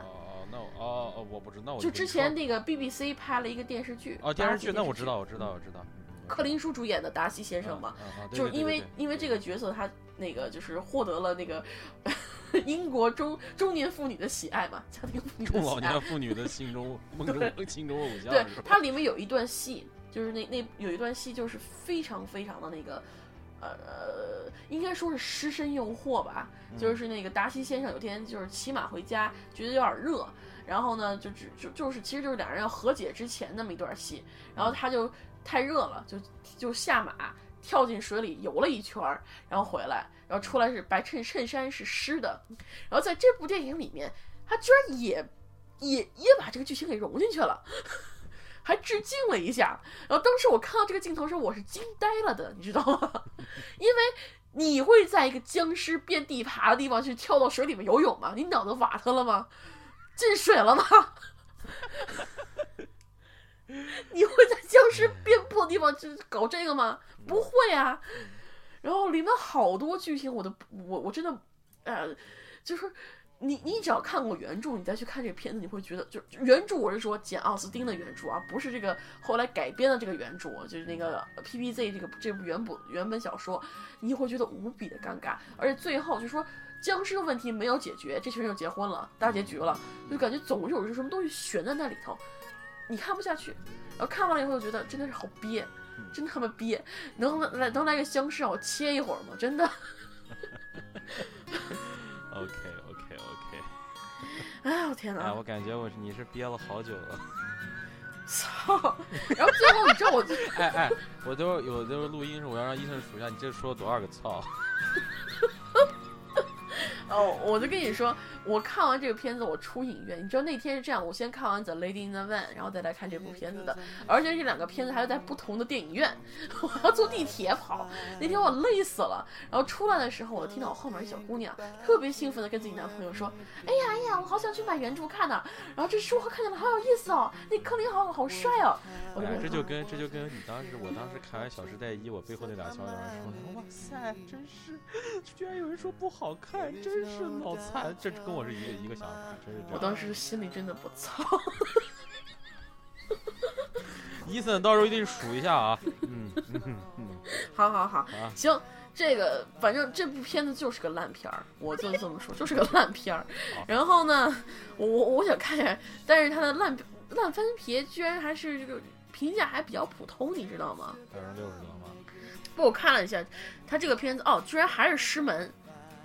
那我哦哦，我不知道。就之前那个 BBC 拍了一个电视剧。哦，电视剧，那我知道，我知道，我知道。克林叔主演的达西先生嘛，就是因为因为这个角色，他那个就是获得了那个 英国中中年妇女的喜爱嘛，家庭妇女中老年妇女的心中 梦中心中偶像。对，它里面有一段戏，就是那那有一段戏，就是非常非常的那个。呃，应该说是失身诱惑吧，就是那个达西先生有天就是骑马回家，觉得有点热，然后呢就只就就是其实就是两人要和解之前那么一段戏，然后他就太热了，就就下马跳进水里游了一圈，然后回来，然后出来是白衬衬衫是湿的，然后在这部电影里面，他居然也也也把这个剧情给融进去了。还致敬了一下，然后当时我看到这个镜头时，我是惊呆了的，你知道吗？因为你会在一个僵尸遍地爬的地方去跳到水里面游泳吗？你脑子瓦特了吗？进水了吗？你会在僵尸遍布的地方去搞这个吗？不会啊。然后里面好多剧情，我都我我真的，呃，就是你你只要看过原著，你再去看这个片子，你会觉得就原著我是说简奥斯汀的原著啊，不是这个后来改编的这个原著，就是那个 PPZ 这个这部原本原本小说，你会觉得无比的尴尬，而且最后就说僵尸的问题没有解决，这群人就结婚了，大结局了，就感觉总是有什么东西悬在那里头，你看不下去，然后看完了以后就觉得真的是好憋。真他妈憋，能来能来个僵尸让我切一会儿吗？真的。OK，哎呦天哎，哪！我感觉我你是憋了好久了。操！然后最后你知道我 哎哎，我都有的时候录音时候，我要让医生数一下，你这说了多少个操？哦，我就跟你说，我看完这个片子，我出影院。你知道那天是这样，我先看完《The Lady in the Van》，然后再来看这部片子的。而且这两个片子还是在不同的电影院，我要坐地铁跑。那天我累死了。然后出来的时候，我听到我后面一小姑娘特别兴奋的跟自己男朋友说：“哎呀哎呀，我好想去买原著看呢。然后这书我看起来，好有意思哦，那柯林好好帅哦。”我就哎，这就跟这就跟你当时，我当时看完《小时代一》，我背后那俩小女孩说，哇塞，真是，居然有人说不好看，真是脑残，这跟我是一个一个想法，真是这样。我当时心里真的不操。伊森到时候一定数一下啊，嗯嗯嗯，好好好，啊行，这个反正这部片子就是个烂片儿，我就这么说，就是个烂片儿。然后呢，我我我想看一下，但是它的烂烂番茄居然还是这个评价还比较普通，你知道吗？百分之六十多吗？不，我看了一下，它这个片子哦，居然还是师门，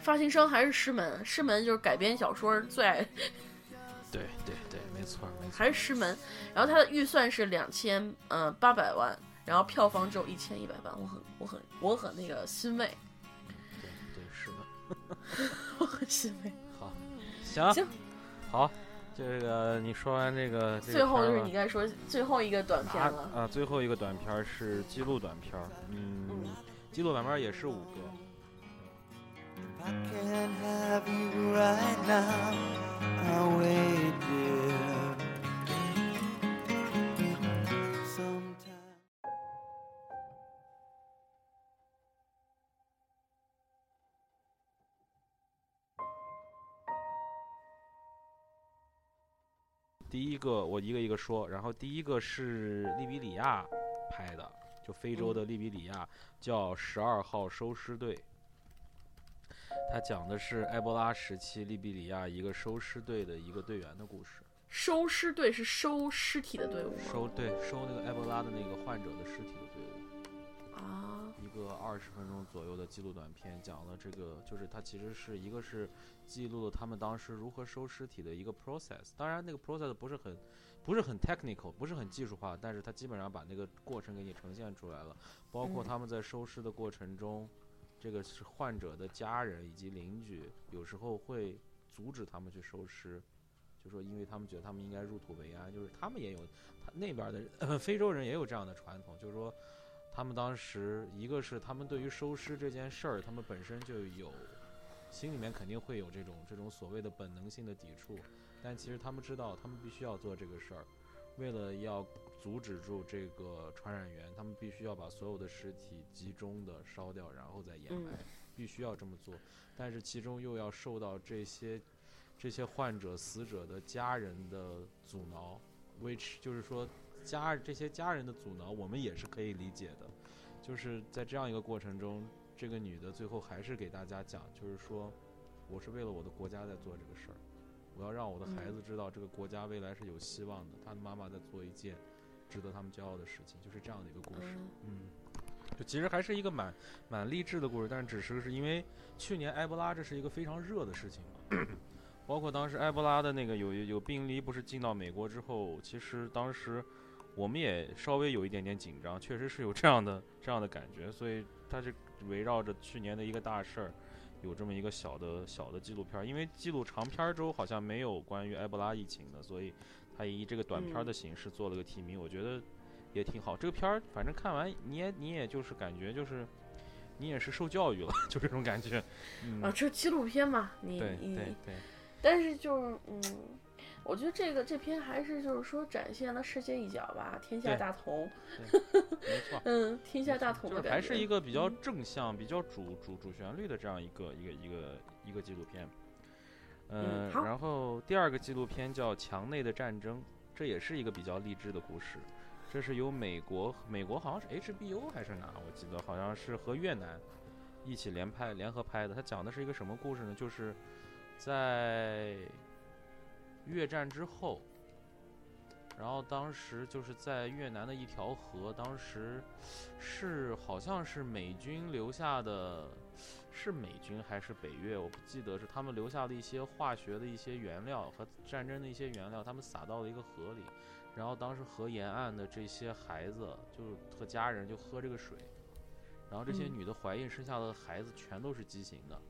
发行商还是师门，师门就是改编小说最爱 对对对，没错没错。还是师门，然后它的预算是两千嗯八百万，然后票房只有一千一百万，我很我很我很那个欣慰，对对是的。我很欣慰。好，行行好，这个你说完这个，这个最后就是你该说最后一个短片啊了。啊，最后一个短片是记录短片儿，嗯，记录短片也是五个。第一个我一个一个说，然后第一个是利比里亚拍的，就非洲的利比里亚，叫《十二号收尸队》。它讲的是埃博拉时期利比里亚一个收尸队的一个队员的故事。收尸队是收尸体的队伍吗？收对收那个埃博拉的那个患者的尸体的队伍。啊，一个二十分钟左右的记录短片，讲了这个，就是它其实是一个是记录了他们当时如何收尸体的一个 process。当然，那个 process 不是很不是很 technical，不是很技术化，但是它基本上把那个过程给你呈现出来了。包括嗯他们在收尸的过程中，这个是患者的家人以及邻居，有时候会阻止他们去收尸。就说，因为他们觉得他们应该入土为安，就是他们也有，他那边的、非洲人也有这样的传统，就是说，他们当时一个是他们对于收尸这件事儿，他们本身就有心里面肯定会有这种这种所谓的本能性的抵触，但其实他们知道他们必须要做这个事儿，为了要阻止住这个传染源，他们必须要把所有的尸体集中的烧掉，然后再掩嗯埋，必须要这么做，但是其中又要受到这些这些患者死者的家人的阻挠，which 就是说家这些家人的阻挠，我们也是可以理解的。就是在这样一个过程中，这个女的最后还是给大家讲，就是说，我是为了我的国家在做这个事儿，我要让我的孩子知道这个国家未来是有希望的，他的妈妈在做一件值得他们骄傲的事情，就是这样的一个故事。嗯嗯，就其实还是一个蛮蛮励志的故事，但是只是是因为去年埃博拉这是一个非常热的事情嘛，包括当时埃博拉的那个有有病例不是进到美国之后，其实当时我们也稍微有一点点紧张，确实是有这样的这样的感觉，所以它是围绕着去年的一个大事儿。有这么一个小的小的纪录片儿，因为记录长片儿周好像没有关于埃博拉疫情的，所以他以这个短片的形式做了个提名，我觉得也挺好。这个片儿反正看完你也你也就是感觉就是你也是受教育了，就这种感觉。嗯，啊，这纪录片嘛，你对你对对，但是就是嗯，我觉得这个这篇还是就是说展现了世界一角吧，天下大同，没错。嗯，天下大同就是的还是一个比较嗯正向、比较主主主旋律的这样一个一个一个一个纪录片。嗯，嗯然后第二个纪录片叫《墙内的战争》，这也是一个比较励志的故事。这是由美国美国好像是 HBO 还是哪，我记得好像是和越南一起联拍联合拍的。它讲的是一个什么故事呢？就是在越战之后，然后当时就是在越南的一条河，当时是好像是美军留下的，是美军还是北越，我不记得是他们留下的一些化学的一些原料和战争的一些原料，他们撒到了一个河里，然后当时河沿岸的这些孩子就是和家人就喝这个水，然后这些嗯女的怀孕生下的孩子全都是畸形的。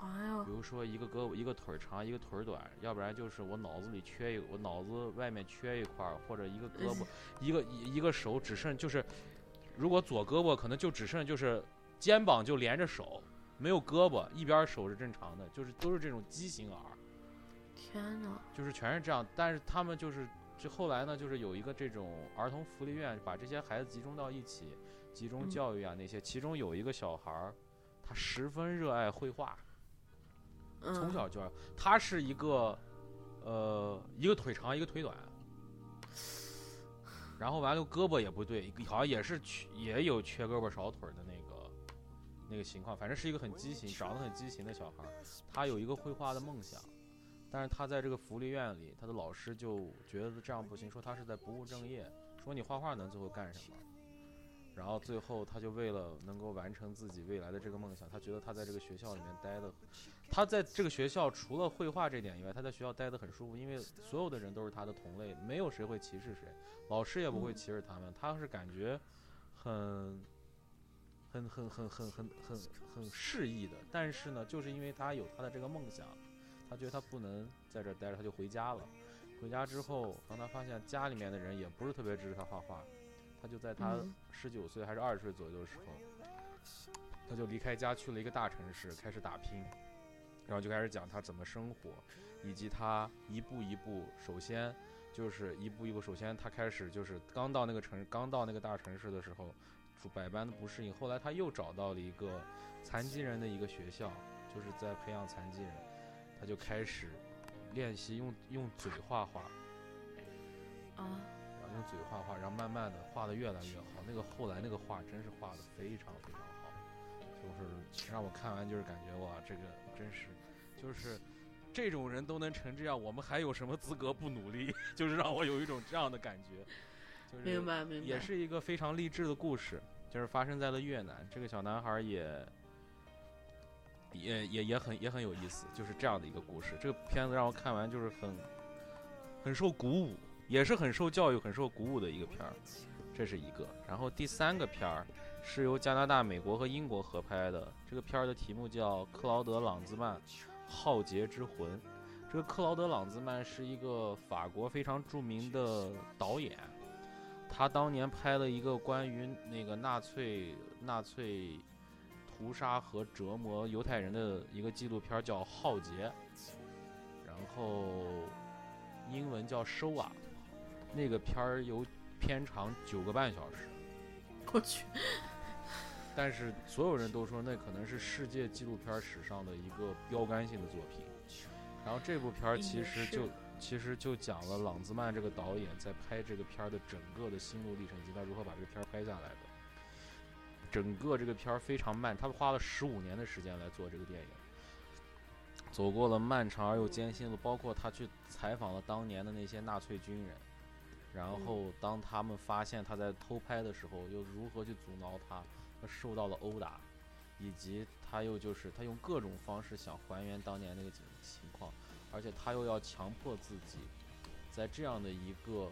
哎呀比，如说一个胳膊一个腿长一个腿短，要不然就是我脑子里缺一，我脑子外面缺一块，或者一个胳膊一个一一个手只剩就是，如果左胳膊可能就只剩就是肩膀就连着手，没有胳膊，一边手是正常的，就是都是这种畸形儿，天哪，就是全是这样。但是他们就是就后来呢，就是有一个这种儿童福利院，把这些孩子集中到一起，集中嗯教育啊那些，其中有一个小孩儿，他十分热爱绘画。嗯，从小就要，他是一个，呃，一个腿长，一个腿短，然后完了胳膊也不对，好像也是缺，也有缺胳膊少腿儿的那个那个情况，反正是一个很畸形，长得很畸形的小孩。他有一个绘画的梦想，但是他在这个福利院里，他的老师就觉得这样不行，说他是在不务正业，说你画画能最后干什么？然后最后他就为了能够完成自己未来的这个梦想，他觉得他在这个学校里面待的他在这个学校除了绘画这点以外，他在学校待得很舒服，因为所有的人都是他的同类，没有谁会歧视谁，老师也不会嗯歧视他们，他是感觉很。很很很很很很很适意的，但是呢，就是因为他有他的这个梦想，他觉得他不能在这儿待着，他就回家了。回家之后，当他发现家里面的人也不是特别支持他画画，他就在他嗯十九岁还是二十岁左右的时候，他就离开家去了一个大城市，开始打拼，然后就开始讲他怎么生活，以及他一步一步，首先就是一步一步，首先他开始就是刚到那个城，刚到那个大城市的时候，主百般的不适应，后来他又找到了一个残疾人的一个学校，就是在培养残疾人，他就开始练习用用嘴画画，啊，然后用嘴画画，然后慢慢的画的越来越好。那个后来那个画真是画的非常非常好，就是让我看完就是感觉哇，这个真是就是这种人都能成这样，我们还有什么资格不努力？就是让我有一种这样的感觉，就是明白明白，也是一个非常励志的故事，就是发生在了越南。这个小男孩儿也也也也很也很有意思，就是这样的一个故事。这个片子让我看完就是很很受鼓舞，也是很受教育、很受鼓舞的一个片儿。这是一个。然后第三个片儿是由加拿大、美国和英国合拍的，这个片儿的题目叫《克劳德·朗兹曼《浩劫之魂》。这个克劳德·朗兹曼是一个法国非常著名的导演，他当年拍了一个关于那个纳粹纳粹屠杀和折磨犹太人的一个纪录片，叫《浩劫》，然后英文叫《收啊》，那个片儿有片长九个半小时，我去，但是所有人都说那可能是世界纪录片史上的一个标杆性的作品。然后这部片儿其实就其实就讲了朗兹曼这个导演在拍这个片儿的整个的心路历程，以及他如何把这个片儿拍下来的。整个这个片儿非常慢，他花了十五年的时间来做这个电影，走过了漫长而又艰辛的，包括他去采访了当年的那些纳粹军人，然后当他们发现他在偷拍的时候，又如何去阻挠他，他受到了殴打，以及他又就是他用各种方式想还原当年那个情情况，而且他又要强迫自己，在这样的一个，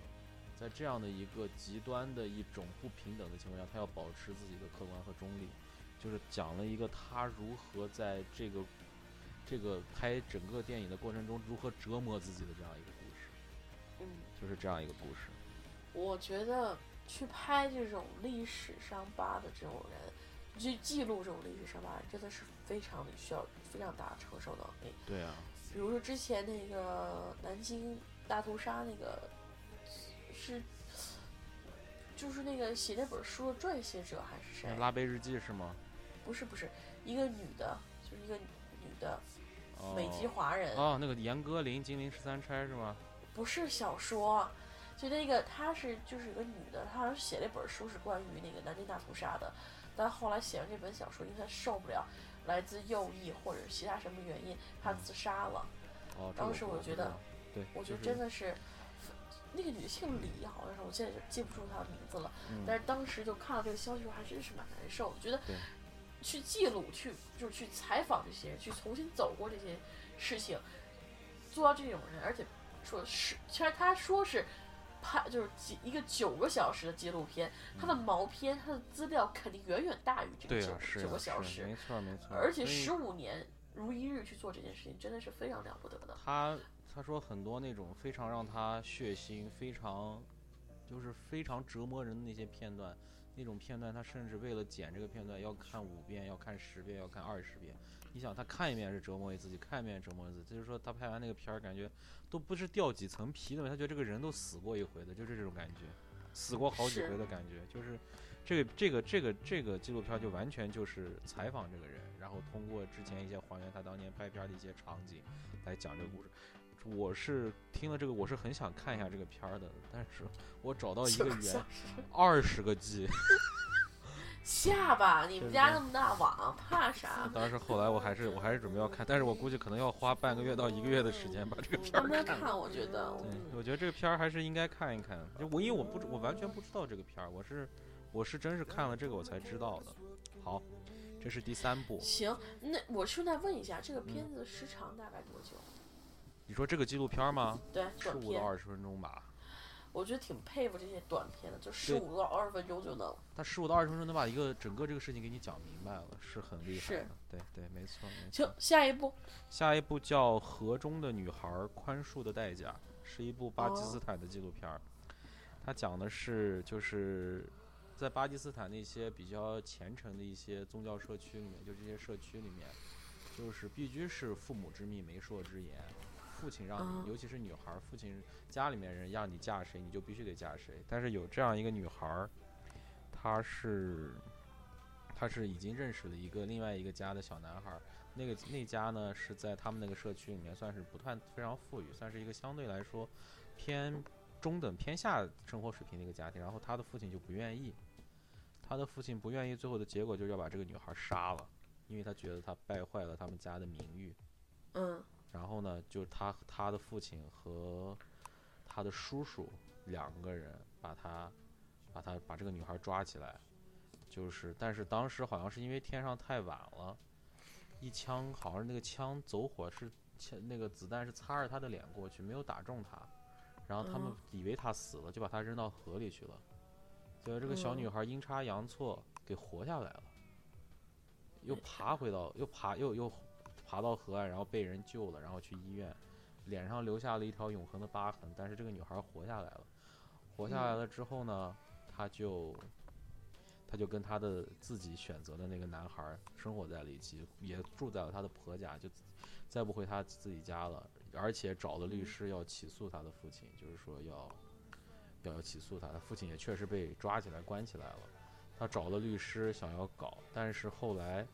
在这样的一个极端的一种不平等的情况下，他要保持自己的客观和中立，就是讲了一个他如何在这个这个拍整个电影的过程中如何折磨自己的这样一个故事，嗯，就是这样一个故事。我觉得去拍这种历史伤疤的这种人，去记录这种历史伤疤，真的是非常的需要非常大的承受能力。对啊，比如说之前那个南京大屠杀那个是。就是那个写那本书的撰写者还是谁？拉贝日记是吗？不是不是，一个女的，就是一个女的，哦美籍华人。哦，那个严歌苓《金陵十三钗》是吗？不是小说，就那个她是就是一个女的，她好像写了一本书是关于那个南京大屠杀的，但后来写完这本小说，因为她受不了来自右翼或者其他什么原因，他自杀了。哦，当时我觉得我觉得真的是，那个女的姓李，好像是，我现在就记不住她的名字了。嗯但是当时就看到这个消息时候，还真是蛮难受的。觉得去记录、去就是去采访这些人，去重新走过这些事情，做到这种人，而且说是，其实他说是拍就是几一个九个小时的纪录片，他的毛片、他的资料肯定远远大于这个九、九个小时，没错没错。而且十五年如一日去做这件事情，真的是非常了不得的。他他说很多那种非常让他血腥、非常就是非常折磨人的那些片段，那种片段他甚至为了剪这个片段要看五遍、要看十遍、要看二十遍。你想他看一遍是折磨自己，看一遍折磨自己，就是说他拍完那个片儿，感觉都不是掉几层皮的，他觉得这个人都死过一回的，就是这种感觉，死过好几回的感觉，就是这个这个这个这个纪录片就完全就是采访这个人，然后通过之前一些还原他当年拍片的一些场景来讲这个故事。我是听了这个，我是很想看一下这个片儿的，但是我找到一个原二十个 G，下吧，你们家那么大网，怕啥？当时后来我还是我还是准备要看，但是我估计可能要花半个月到一个月的时间把这个片儿看。慢看，我觉得。我觉得这个片儿还是应该看一看。就我因为我不知我完全不知道这个片儿，我是我是真是看了这个我才知道的。好，这是第三部。行，那我顺带问一下，这个嗯片子时长大概多久？你说这个纪录片吗？对，十，五到二十分钟吧。我觉得挺佩服这些短片的，就十五到二十分钟就能。他十五到二十分钟能把一个整个这个事情给你讲明白了，是很厉害的。对对，没错没行错。，下一部，下一部叫《河中的女孩：宽恕的代价》，是一部巴基斯坦的纪录片儿。它讲的是就是在巴基斯坦那些比较虔诚的一些宗教社区里面，就这些社区里面，就是必须是父母之命，媒妁之言。父亲让你，嗯尤其是女孩儿，父亲家里面人让你嫁谁，你就必须得嫁谁。但是有这样一个女孩儿，她是，她是已经认识了一个另外一个家的小男孩儿，那个那家呢是在他们那个社区里面算是不算非常富裕，算是一个相对来说偏中等偏下生活水平的一个家庭。然后他的父亲就不愿意，他的父亲不愿意，最后的结果就是要把这个女孩杀了，因为他觉得他败坏了他们家的名誉。嗯然后呢，就是他他的父亲和他的叔叔两个人把他把他把这个女孩抓起来，就是但是当时好像是因为天上太晚了，一枪好像是那个枪走火是枪那个子弹是擦着他的脸过去，没有打中他，然后他们哦以为他死了，就把他扔到河里去了，结果这个小女嗯。孩阴差阳错给活下来了，又爬回到又爬又又爬到河岸，然后被人救了，然后去医院，脸上留下了一条永恒的疤痕。但是这个女孩活下来了，活下来了之后呢，她就她就跟她的自己选择的那个男孩生活在了一起，也住在了她的婆家，就再不回她自己家了，而且找了律师要起诉她的父亲，就是说要要要起诉他，他父亲也确实被抓起来关起来了。他找了律师想要搞，但是后来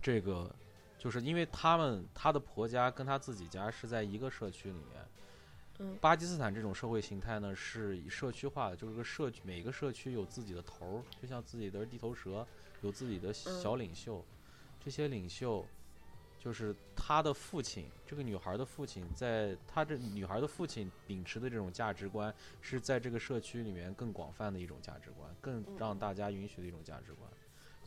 这个就是因为他们他的婆家跟他自己家是在一个社区里面。嗯巴基斯坦这种社会形态呢，是以社区化的，就是个社区，每个社区有自己的头儿，就像自己的地头蛇，有自己的小领袖。这些领袖就是他的父亲，这个女孩的父亲，在他这女孩的父亲秉持的这种价值观，是在这个社区里面更广泛的一种价值观，更让大家允许的一种价值观。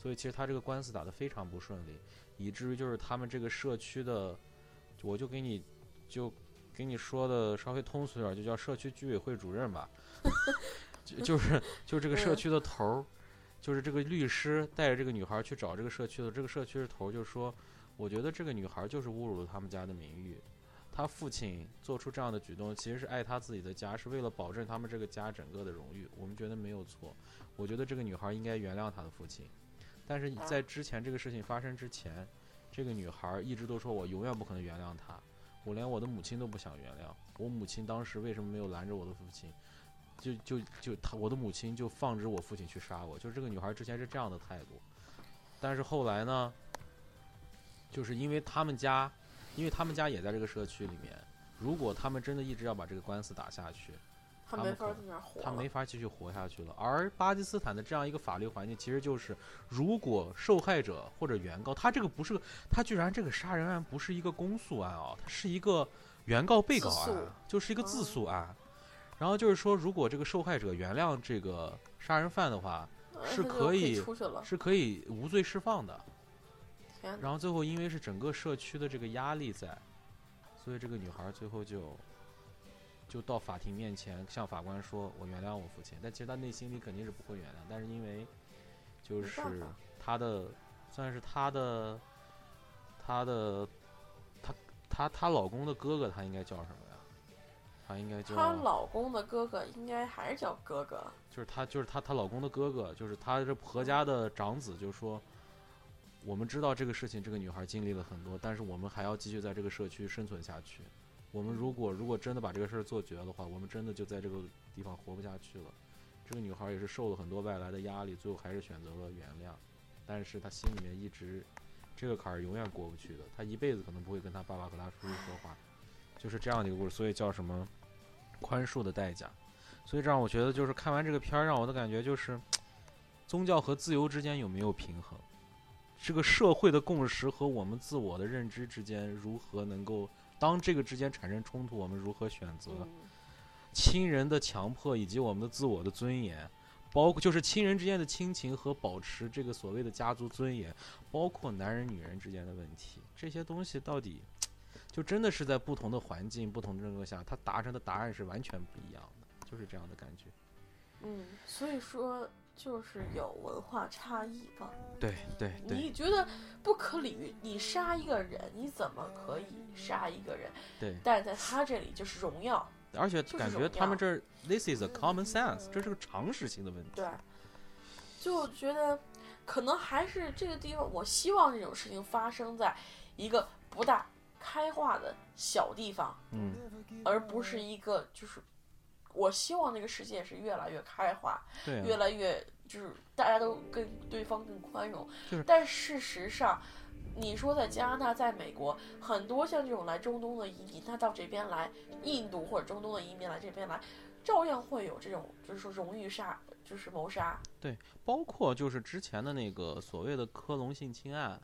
所以其实他这个官司打得非常不顺利，以至于就是他们这个社区的，我就给你就给你说的稍微通俗点，就叫社区居委会主任吧，就就是就这个社区的头儿，就是这个律师带着这个女孩去找这个社区的这个社区的头儿，就说，我觉得这个女孩就是侮辱了他们家的名誉，他父亲做出这样的举动，其实是爱他自己的家，是为了保证他们这个家整个的荣誉。我们觉得没有错，我觉得这个女孩应该原谅她的父亲。但是在之前这个事情发生之前，这个女孩一直都说我永远不可能原谅她，我连我的母亲都不想原谅。我母亲当时为什么没有拦着我的父亲？就就就他我的母亲就放置我父亲去杀我，就是这个女孩之前是这样的态度。但是后来呢，就是因为他们家，因为他们家也在这个社区里面，如果他们真的一直要把这个官司打下去，他没法他们可在那活。他没法继续活下去了。而巴基斯坦的这样一个法律环境，其实就是，如果受害者或者原告，他这个不是个，他居然这个杀人案不是一个公诉案啊，它是一个原告被告案，就是一个自哦诉案。然后就是说，如果这个受害者原谅这个杀人犯的话，是可可以。是可以无罪释放的。然后最后因为是整个社区的这个压力在，所以这个女孩最后就就到法庭面前向法官说：“我原谅我父亲。”但其实他内心里肯定是不会原谅，但是因为就是没办法她的算是他的他的他他她老公的哥哥，他应该叫什么呀？他应该叫她老公的哥哥应该还是叫哥哥。就是她就是她她老公的哥哥，就是她这婆家的长子，就说。我们知道这个事情，这个女孩经历了很多，但是我们还要继续在这个社区生存下去。我们如果如果真的把这个事儿做绝的话，我们真的就在这个地方活不下去了。这个女孩也是受了很多外来的压力，最后还是选择了原谅，但是她心里面一直这个坎儿永远过不去的，她一辈子可能不会跟她爸爸和她叔叔说话，就是这样的一个故事，所以叫什么宽恕的代价。所以这让我觉得，就是看完这个片儿，让我的感觉就是，宗教和自由之间有没有平衡？这个社会的共识和我们自我的认知之间如何能够，当这个之间产生冲突，我们如何选择？嗯，亲人的强迫以及我们的自我的尊严，包括就是亲人之间的亲情和保持这个所谓的家族尊严，包括男人女人之间的问题，这些东西到底就真的是在不同的环境、不同的政策下，它达成的答案是完全不一样的，就是这样的感觉。嗯，所以说就是有文化差异吧。对对对你觉得不可理喻，你杀一个人，你怎么可以杀一个人？对，但是在他这里就是荣耀，而且就感觉他们这儿 this is a common sense，这是个常识性的问题。对，就觉得可能还是这个地方，我希望这种事情发生在一个不大开化的小地方，嗯，而不是一个就是。我希望那个世界是越来越开化，对啊，越来越就是大家都跟对方更宽容。就是但事实上，你说在加拿大、在美国，很多像这种来中东的移民，他到这边来，印度或者中东的移民来这边来，照样会有这种就是说荣誉杀，就是谋杀。对包括就是之前的那个所谓的科隆性侵案，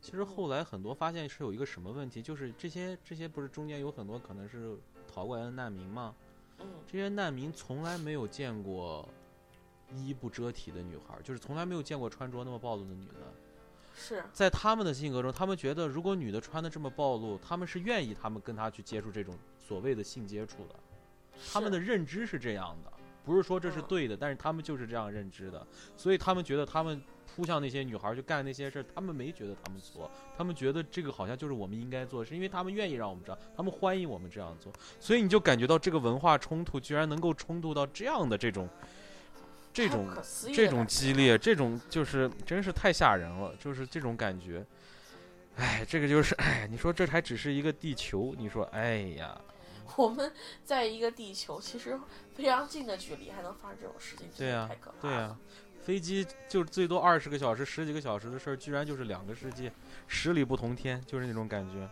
其实后来很多发现是有一个什么问题，就是这些这些不是中间有很多可能是逃过来的难民吗？嗯，这些难民从来没有见过衣不遮体的女孩儿，就是从来没有见过穿着那么暴露的女的。是在他们的性格中，他们觉得如果女的穿的这么暴露，他们是愿意他们跟她去接触这种所谓的性接触的。他们的认知是这样的，不是说这是嗯。对的，但是他们就是这样认知的，所以他们觉得他们扑向那些女孩儿去干那些事儿，他们没觉得他们错，他们觉得这个好像就是我们应该做，是因为他们愿意让我们这样，他们欢迎我们这样做，所以你就感觉到这个文化冲突居然能够冲突到这样的这种，这种这种激烈，这种就是真是太吓人了，就是这种感觉。哎，这个就是哎，你说这还只是一个地球，你说哎呀，我们在一个地球其实非常近的距离，还能发生这种事情，对呀太可怕对呀、了。飞机就最多二十个小时、十几个小时的事儿，居然就是两个世界，十里不同天，就是那种感觉，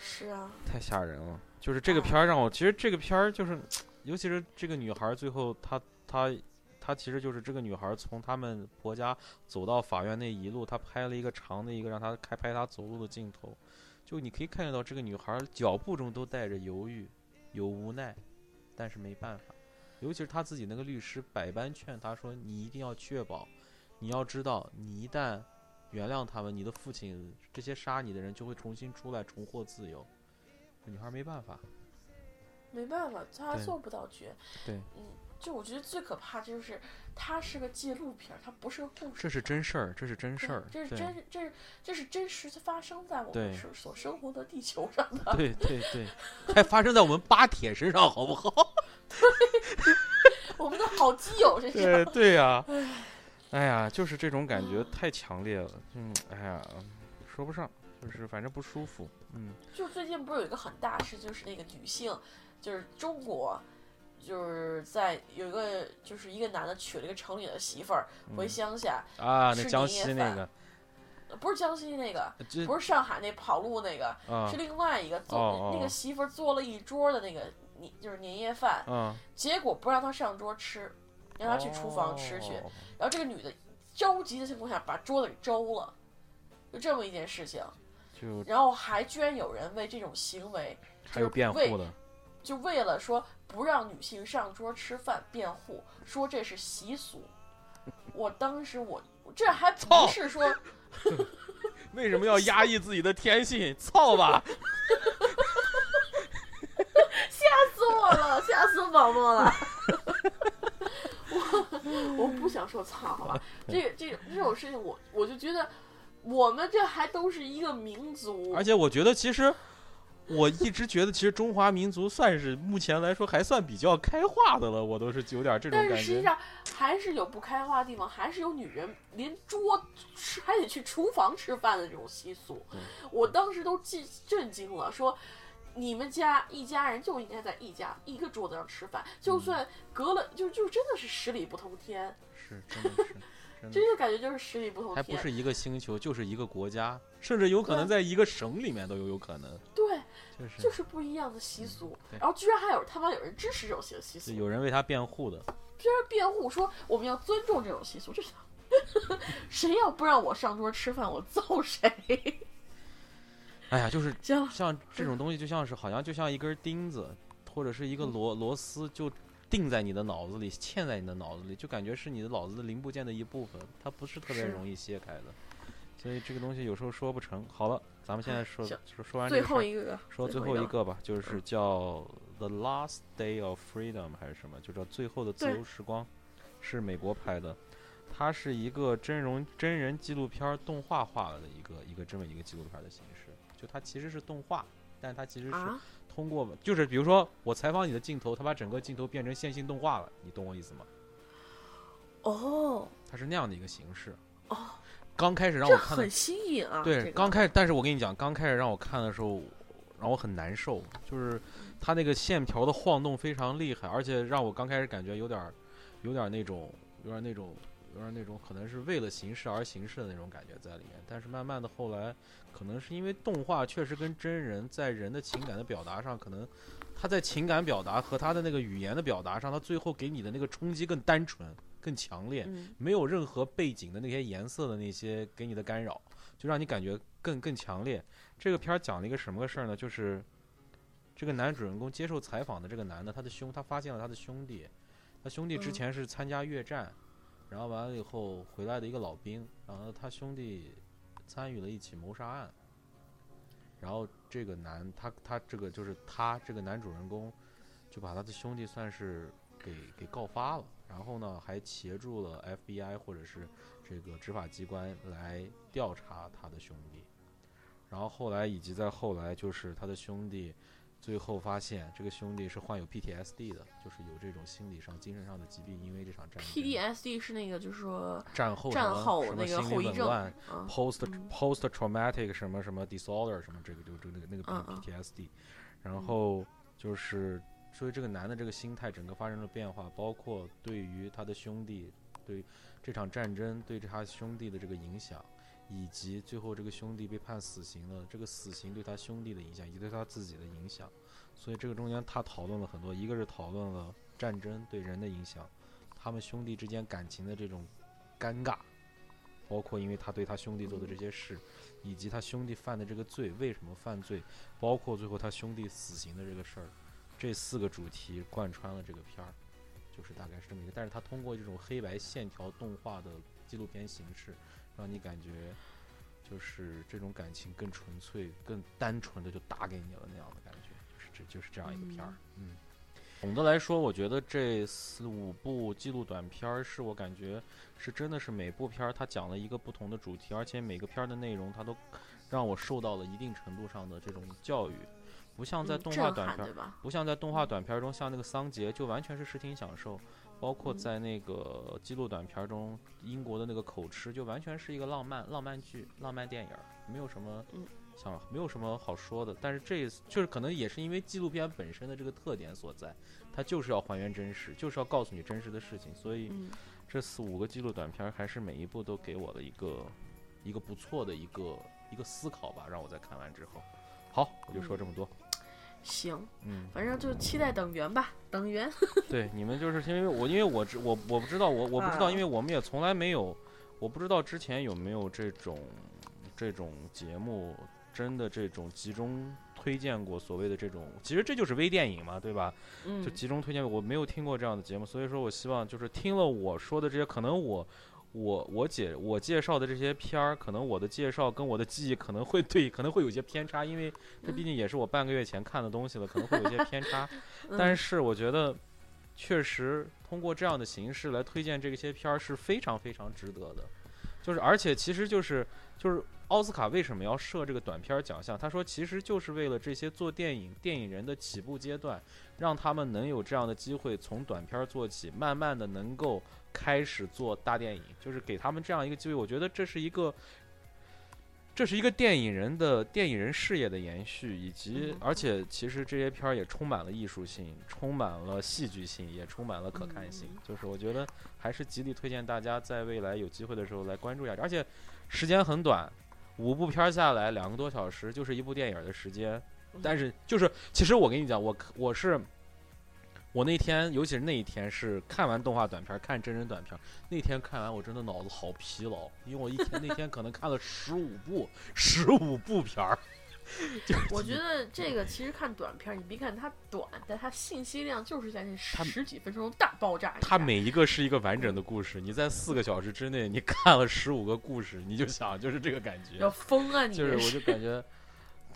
是啊，太吓人了。就是这个片儿让我，其实这个片儿就是，尤其是这个女孩儿最后她她她其实就是这个女孩儿从他们婆家走到法院那一路，她拍了一个长的一个让她开拍她走路的镜头，就你可以看得到这个女孩儿脚步中都带着犹豫，有无奈，但是没办法。尤其是他自己那个律师百般劝他说：“你一定要确保，你要知道，你一旦原谅他们，你的父亲这些杀你的人就会重新出来，重获自由。”女孩没办法，没办法，她做不到绝。对嗯，就我觉得最可怕就是它是个纪录片儿，它不是个故事。这是真事儿，这是真事儿，这是真这是这是真实发生在我们所所生活的地球上的。对对对，还发生在我们巴铁身上，好不好？我们的好基友身对上。对呀、哎呀，就是这种感觉太强烈了，嗯，哎呀，说不上，就是反正不舒服，嗯，就最近不是有一个很大事，就是那个女性，就是中国，就是在有一个就是一个男的娶了一个城里的媳妇儿回嗯乡下，啊，那吃江年夜饭西那个，呃不是江西那个，不是上海那跑路那个，啊是另外一个做、那个媳妇儿做了一桌的那个年就是年夜饭，啊，结果不让他上桌吃，让他去厨房吃去。哦然后这个女的着急的情况下把桌子给周了，就这么一件事情。就然后还居然有人为这种行为，还有辩为护的，就为了说不让女性上桌吃饭辩护，说这是习俗。我当时我这还不操是说 为什么要压抑自己的天性？操吧！吓死我了，吓死宝宝了。我我不想说操，好吧？这个这个这种事情我，我就觉得我们这还都是一个民族，而且我觉得其实。我一直觉得，其实中华民族算是目前来说还算比较开化的了，我都是有点这种感觉。但是实际上还是有不开化的地方，还是有女人连桌吃还得去厨房吃饭的这种习俗。我当时都震震惊了，说你们家一家人就应该在一家一个桌子上吃饭，就算隔了，就就真的是十里不同天，是，真的是，真的感觉就是十里不同天。还不是一个星球，就是一个国家，甚至有可能在一个省里面都有有可能。对，就是就是不一样的习俗。对然后居然还有他妈有人支持这种习习俗就，有人为他辩护的。居然辩护说我们要尊重这种习俗，这是 谁要不让我上桌吃饭，我揍谁。哎呀，就是像这种东西，就像是好像就像一根钉子，或者是一个嗯螺螺丝，就钉在你的脑子里，嵌在你的脑子里，就感觉是你的脑子的零部件的一部分，它不是特别容易卸开的。所以这个东西有时候说不成。好了，咱们现在说行说说完这最后一个，说最后一个吧，就是叫 The Last Day of Freedom 还是什么，就叫最后的自由时光，是美国拍的。它是一个真容真人纪录片动画化了的一个一个这么一个纪录片的形式，就它其实是动画，但它其实是啊，通过就是比如说我采访你的镜头，他把整个镜头变成线性动画了，你懂我意思吗？哦，它是那样的一个形式。哦，刚开始让我看的很新颖啊。对，这个刚开始，但是我跟你讲，刚开始让我看的时候，让我很难受，就是它那个线条的晃动非常厉害，而且让我刚开始感觉有点儿，有点儿那种，有点儿那种，有点儿那种，可能是为了形式而形式的那种感觉在里面。但是慢慢的后来，可能是因为动画确实跟真人在人的情感的表达上，可能他在情感表达和他的那个语言的表达上，他最后给你的那个冲击更单纯、更强烈。嗯没有任何背景的那些颜色的那些给你的干扰，就让你感觉更更强烈。这个片儿讲了一个什么个事儿呢？就是这个男主人公接受采访的这个男的，他的兄，他发现了他的兄弟，他兄弟之嗯前是参加越战，然后完了以后回来的一个老兵，然后他兄弟参与了一起谋杀案，然后这个男他他这个就是他这个男主人公就把他的兄弟算是给给告发了，然后呢还协助了 FBI 或者是这个执法机关来调查他的兄弟，然后后来以及在后来就是他的兄弟最后发现这个兄弟是患有 PTSD 的，就是有这种心理上、精神上的疾病，因为这场战争 PDSD 是那个，就是说战后战后那个什么心后遗症。理紊乱啊，post 嗯。post traumatic 什么什么 disorder 什么这个就就那个那个嗯嗯。PTSD，然后就是所以这个男的这个心态整个发生了变化，包括对于他的兄弟对这场战争对他兄弟的这个影响，以及最后这个兄弟被判死刑了，这个死刑对他兄弟的影响以及对他自己的影响，所以这个中间他讨论了很多，一个是讨论了战争对人的影响，他们兄弟之间感情的这种尴尬。包括因为他对他兄弟做的这些事，以及他兄弟犯的这个罪为什么犯罪，包括最后他兄弟死刑的这个事儿，这四个主题贯穿了这个片儿，就是大概是这么一个。但是他通过这种黑白线条动画的纪录片形式，让你感觉就是这种感情更纯粹、更单纯的就打给你了那样的感觉，就是这就是这样一个片儿。嗯，总的来说，我觉得这四五部记录短片儿是我感觉是真的是每部片儿它讲了一个不同的主题，而且每个片儿的内容它都让我受到了一定程度上的这种教育，不像在嗯动画短片？不像在动画短片儿中，像那个桑杰就完全是视听享受，包括嗯在那个记录短片中，英国的那个口吃就完全是一个浪漫浪漫剧、浪漫电影，没有什么嗯想没有什么好说的。但是这就是可能也是因为纪录片本身的这个特点所在，它就是要还原真实，就是要告诉你真实的事情，所以嗯，这四五个记录短片还是每一部都给我了一个一个不错的一个一个思考吧，让我在看完之后。好，我就说这么多。行，嗯，反正就期待等缘吧，等缘。对，你们就是因为我，因为我知我我不知道，我我不知道，啊因为我们也从来没有，我不知道之前有没有这种这种节目，真的这种集中推荐过所谓的这种，其实这就是微电影嘛，对吧？嗯就，集中推荐，我没有听过这样的节目，所以说我希望就是听了我说的这些，可能我。我我介我介绍的这些片儿，可能我的介绍跟我的记忆可能会 对，可能会有些偏差，因为这毕竟也是我半个月前看的东西了，可能会有些 偏差。但嗯是我觉得，确实通过这样的形式来推荐这些片儿是非常非常值得的。就是而且其实就是就是奥斯卡为什么要设这个短片儿奖项？他说其实就是为了这些做电影电影人的起步阶段，让他们能有这样的机会从短片儿做起，慢慢的能够开始做大电影，就是给他们这样一个机会。我觉得这是一个。这是一个电影人的电影人事业的延续，以及嗯而且其实这些片儿也充满了艺术性，充满了戏剧性，也充满了可看性。嗯就是我觉得还是极力推荐大家在未来有机会的时候来关注一下，而且时间很短，五部片儿下来两个多小时就是一部电影的时间。但是就是其实我跟你讲，我我是我那天，尤其是那一天是看完动画短片，看真人短片，那天看完我真的脑子好疲劳，因为我一天那天可能看了十五部十五部片儿。我觉得这个其实看短片儿，你别看它短，但它信息量就是在那十几分钟大爆炸。它每一个是一个完整的故事，你在四个小时之内，你看了十五个故事，你就想就是这个感觉，要疯啊！你就是我就感觉，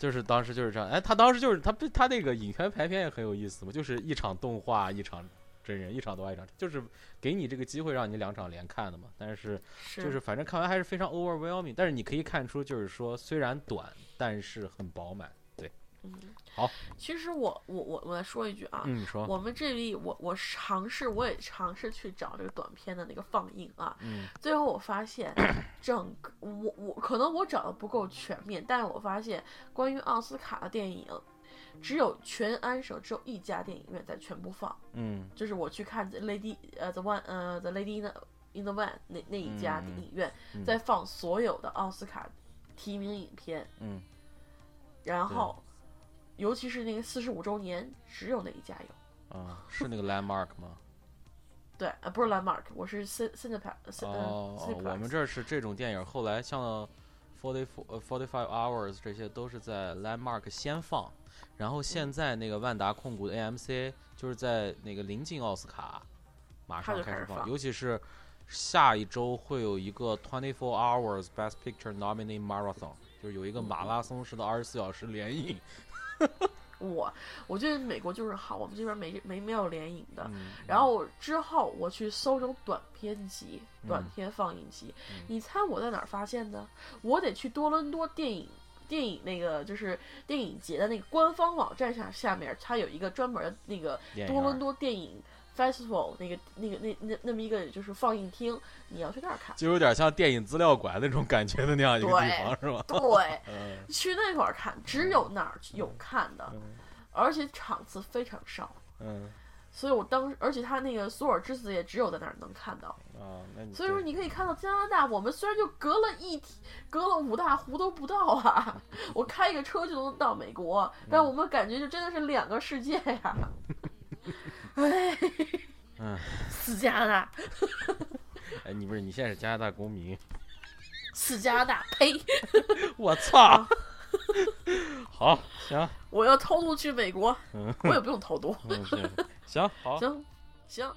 就是当时就是这样。哎，他当时就是他他那个影片排片也很有意思嘛，就是一场动画，一场真人，一场动画，一场，就是给你这个机会让你两场连看的嘛。但是就是反正看完还是非常 overwhelming，但是你可以看出就是说虽然短，但是很饱满。好。其实我我我我来说一句啊，嗯，你说，我们这里我我尝试我也尝试去找这个短片的那个放映啊，嗯。最后我发现 整个我我可能我找的不够全面，但是我发现关于奥斯卡的电影。只有全安省只有一家电影院在全部放，嗯。就是我去看 Lady 呃 The One 呃 The Lady in the in the One 那那一家电影院嗯。在放所有的奥斯卡提名影片，嗯。然后尤其是那个四十五周年，只有那一家有。啊，是那个 landmark 吗？对，呃，不是 Landmark，我是 Cin Cineplex，呃哦，哦我们这儿是这种电影，后来像 Forty Four 呃 Forty Five Hours 这些都是在 Landmark 先放，然后现在那个万达控股的 AMC 就是在那个临近奥斯卡马上开始放，尤其是下一周会有一个 Twenty Four Hours Best Picture Nominee Marathon，就是有一个嗯马拉松式的二十四小时联映。我我觉得美国就是好，我们这边没没没有联影的。嗯，然后之后我去搜这种短片集、短嗯片放映集，嗯你猜我在哪儿发现的？我得去多伦多电影电影那个就是电影节的那个官方网站上，下面它有一个专门的那个多伦多电影 festival 那个那个那那那么一个就是放映厅，你要去那儿看。就有点像电影资料馆那种感觉的那样一个地方，是吧？对，嗯去那块儿看，只有那儿有看的，嗯而且场次非常少。嗯所以我当时，而且他那个索尔之子也只有在那儿能看到，啊，那所以说你可以看到加拿大，我们虽然就隔了一体，隔了五大湖都不到啊，我开一个车就能到美国，但我们感觉就真的是两个世界呀、哎，嗯，死加拿大，哎，你不是你现在是加拿大公民？死加拿大，呸！我操！好，行，我要偷渡去美国，嗯我也不用偷渡，嗯，行，行，好，行行。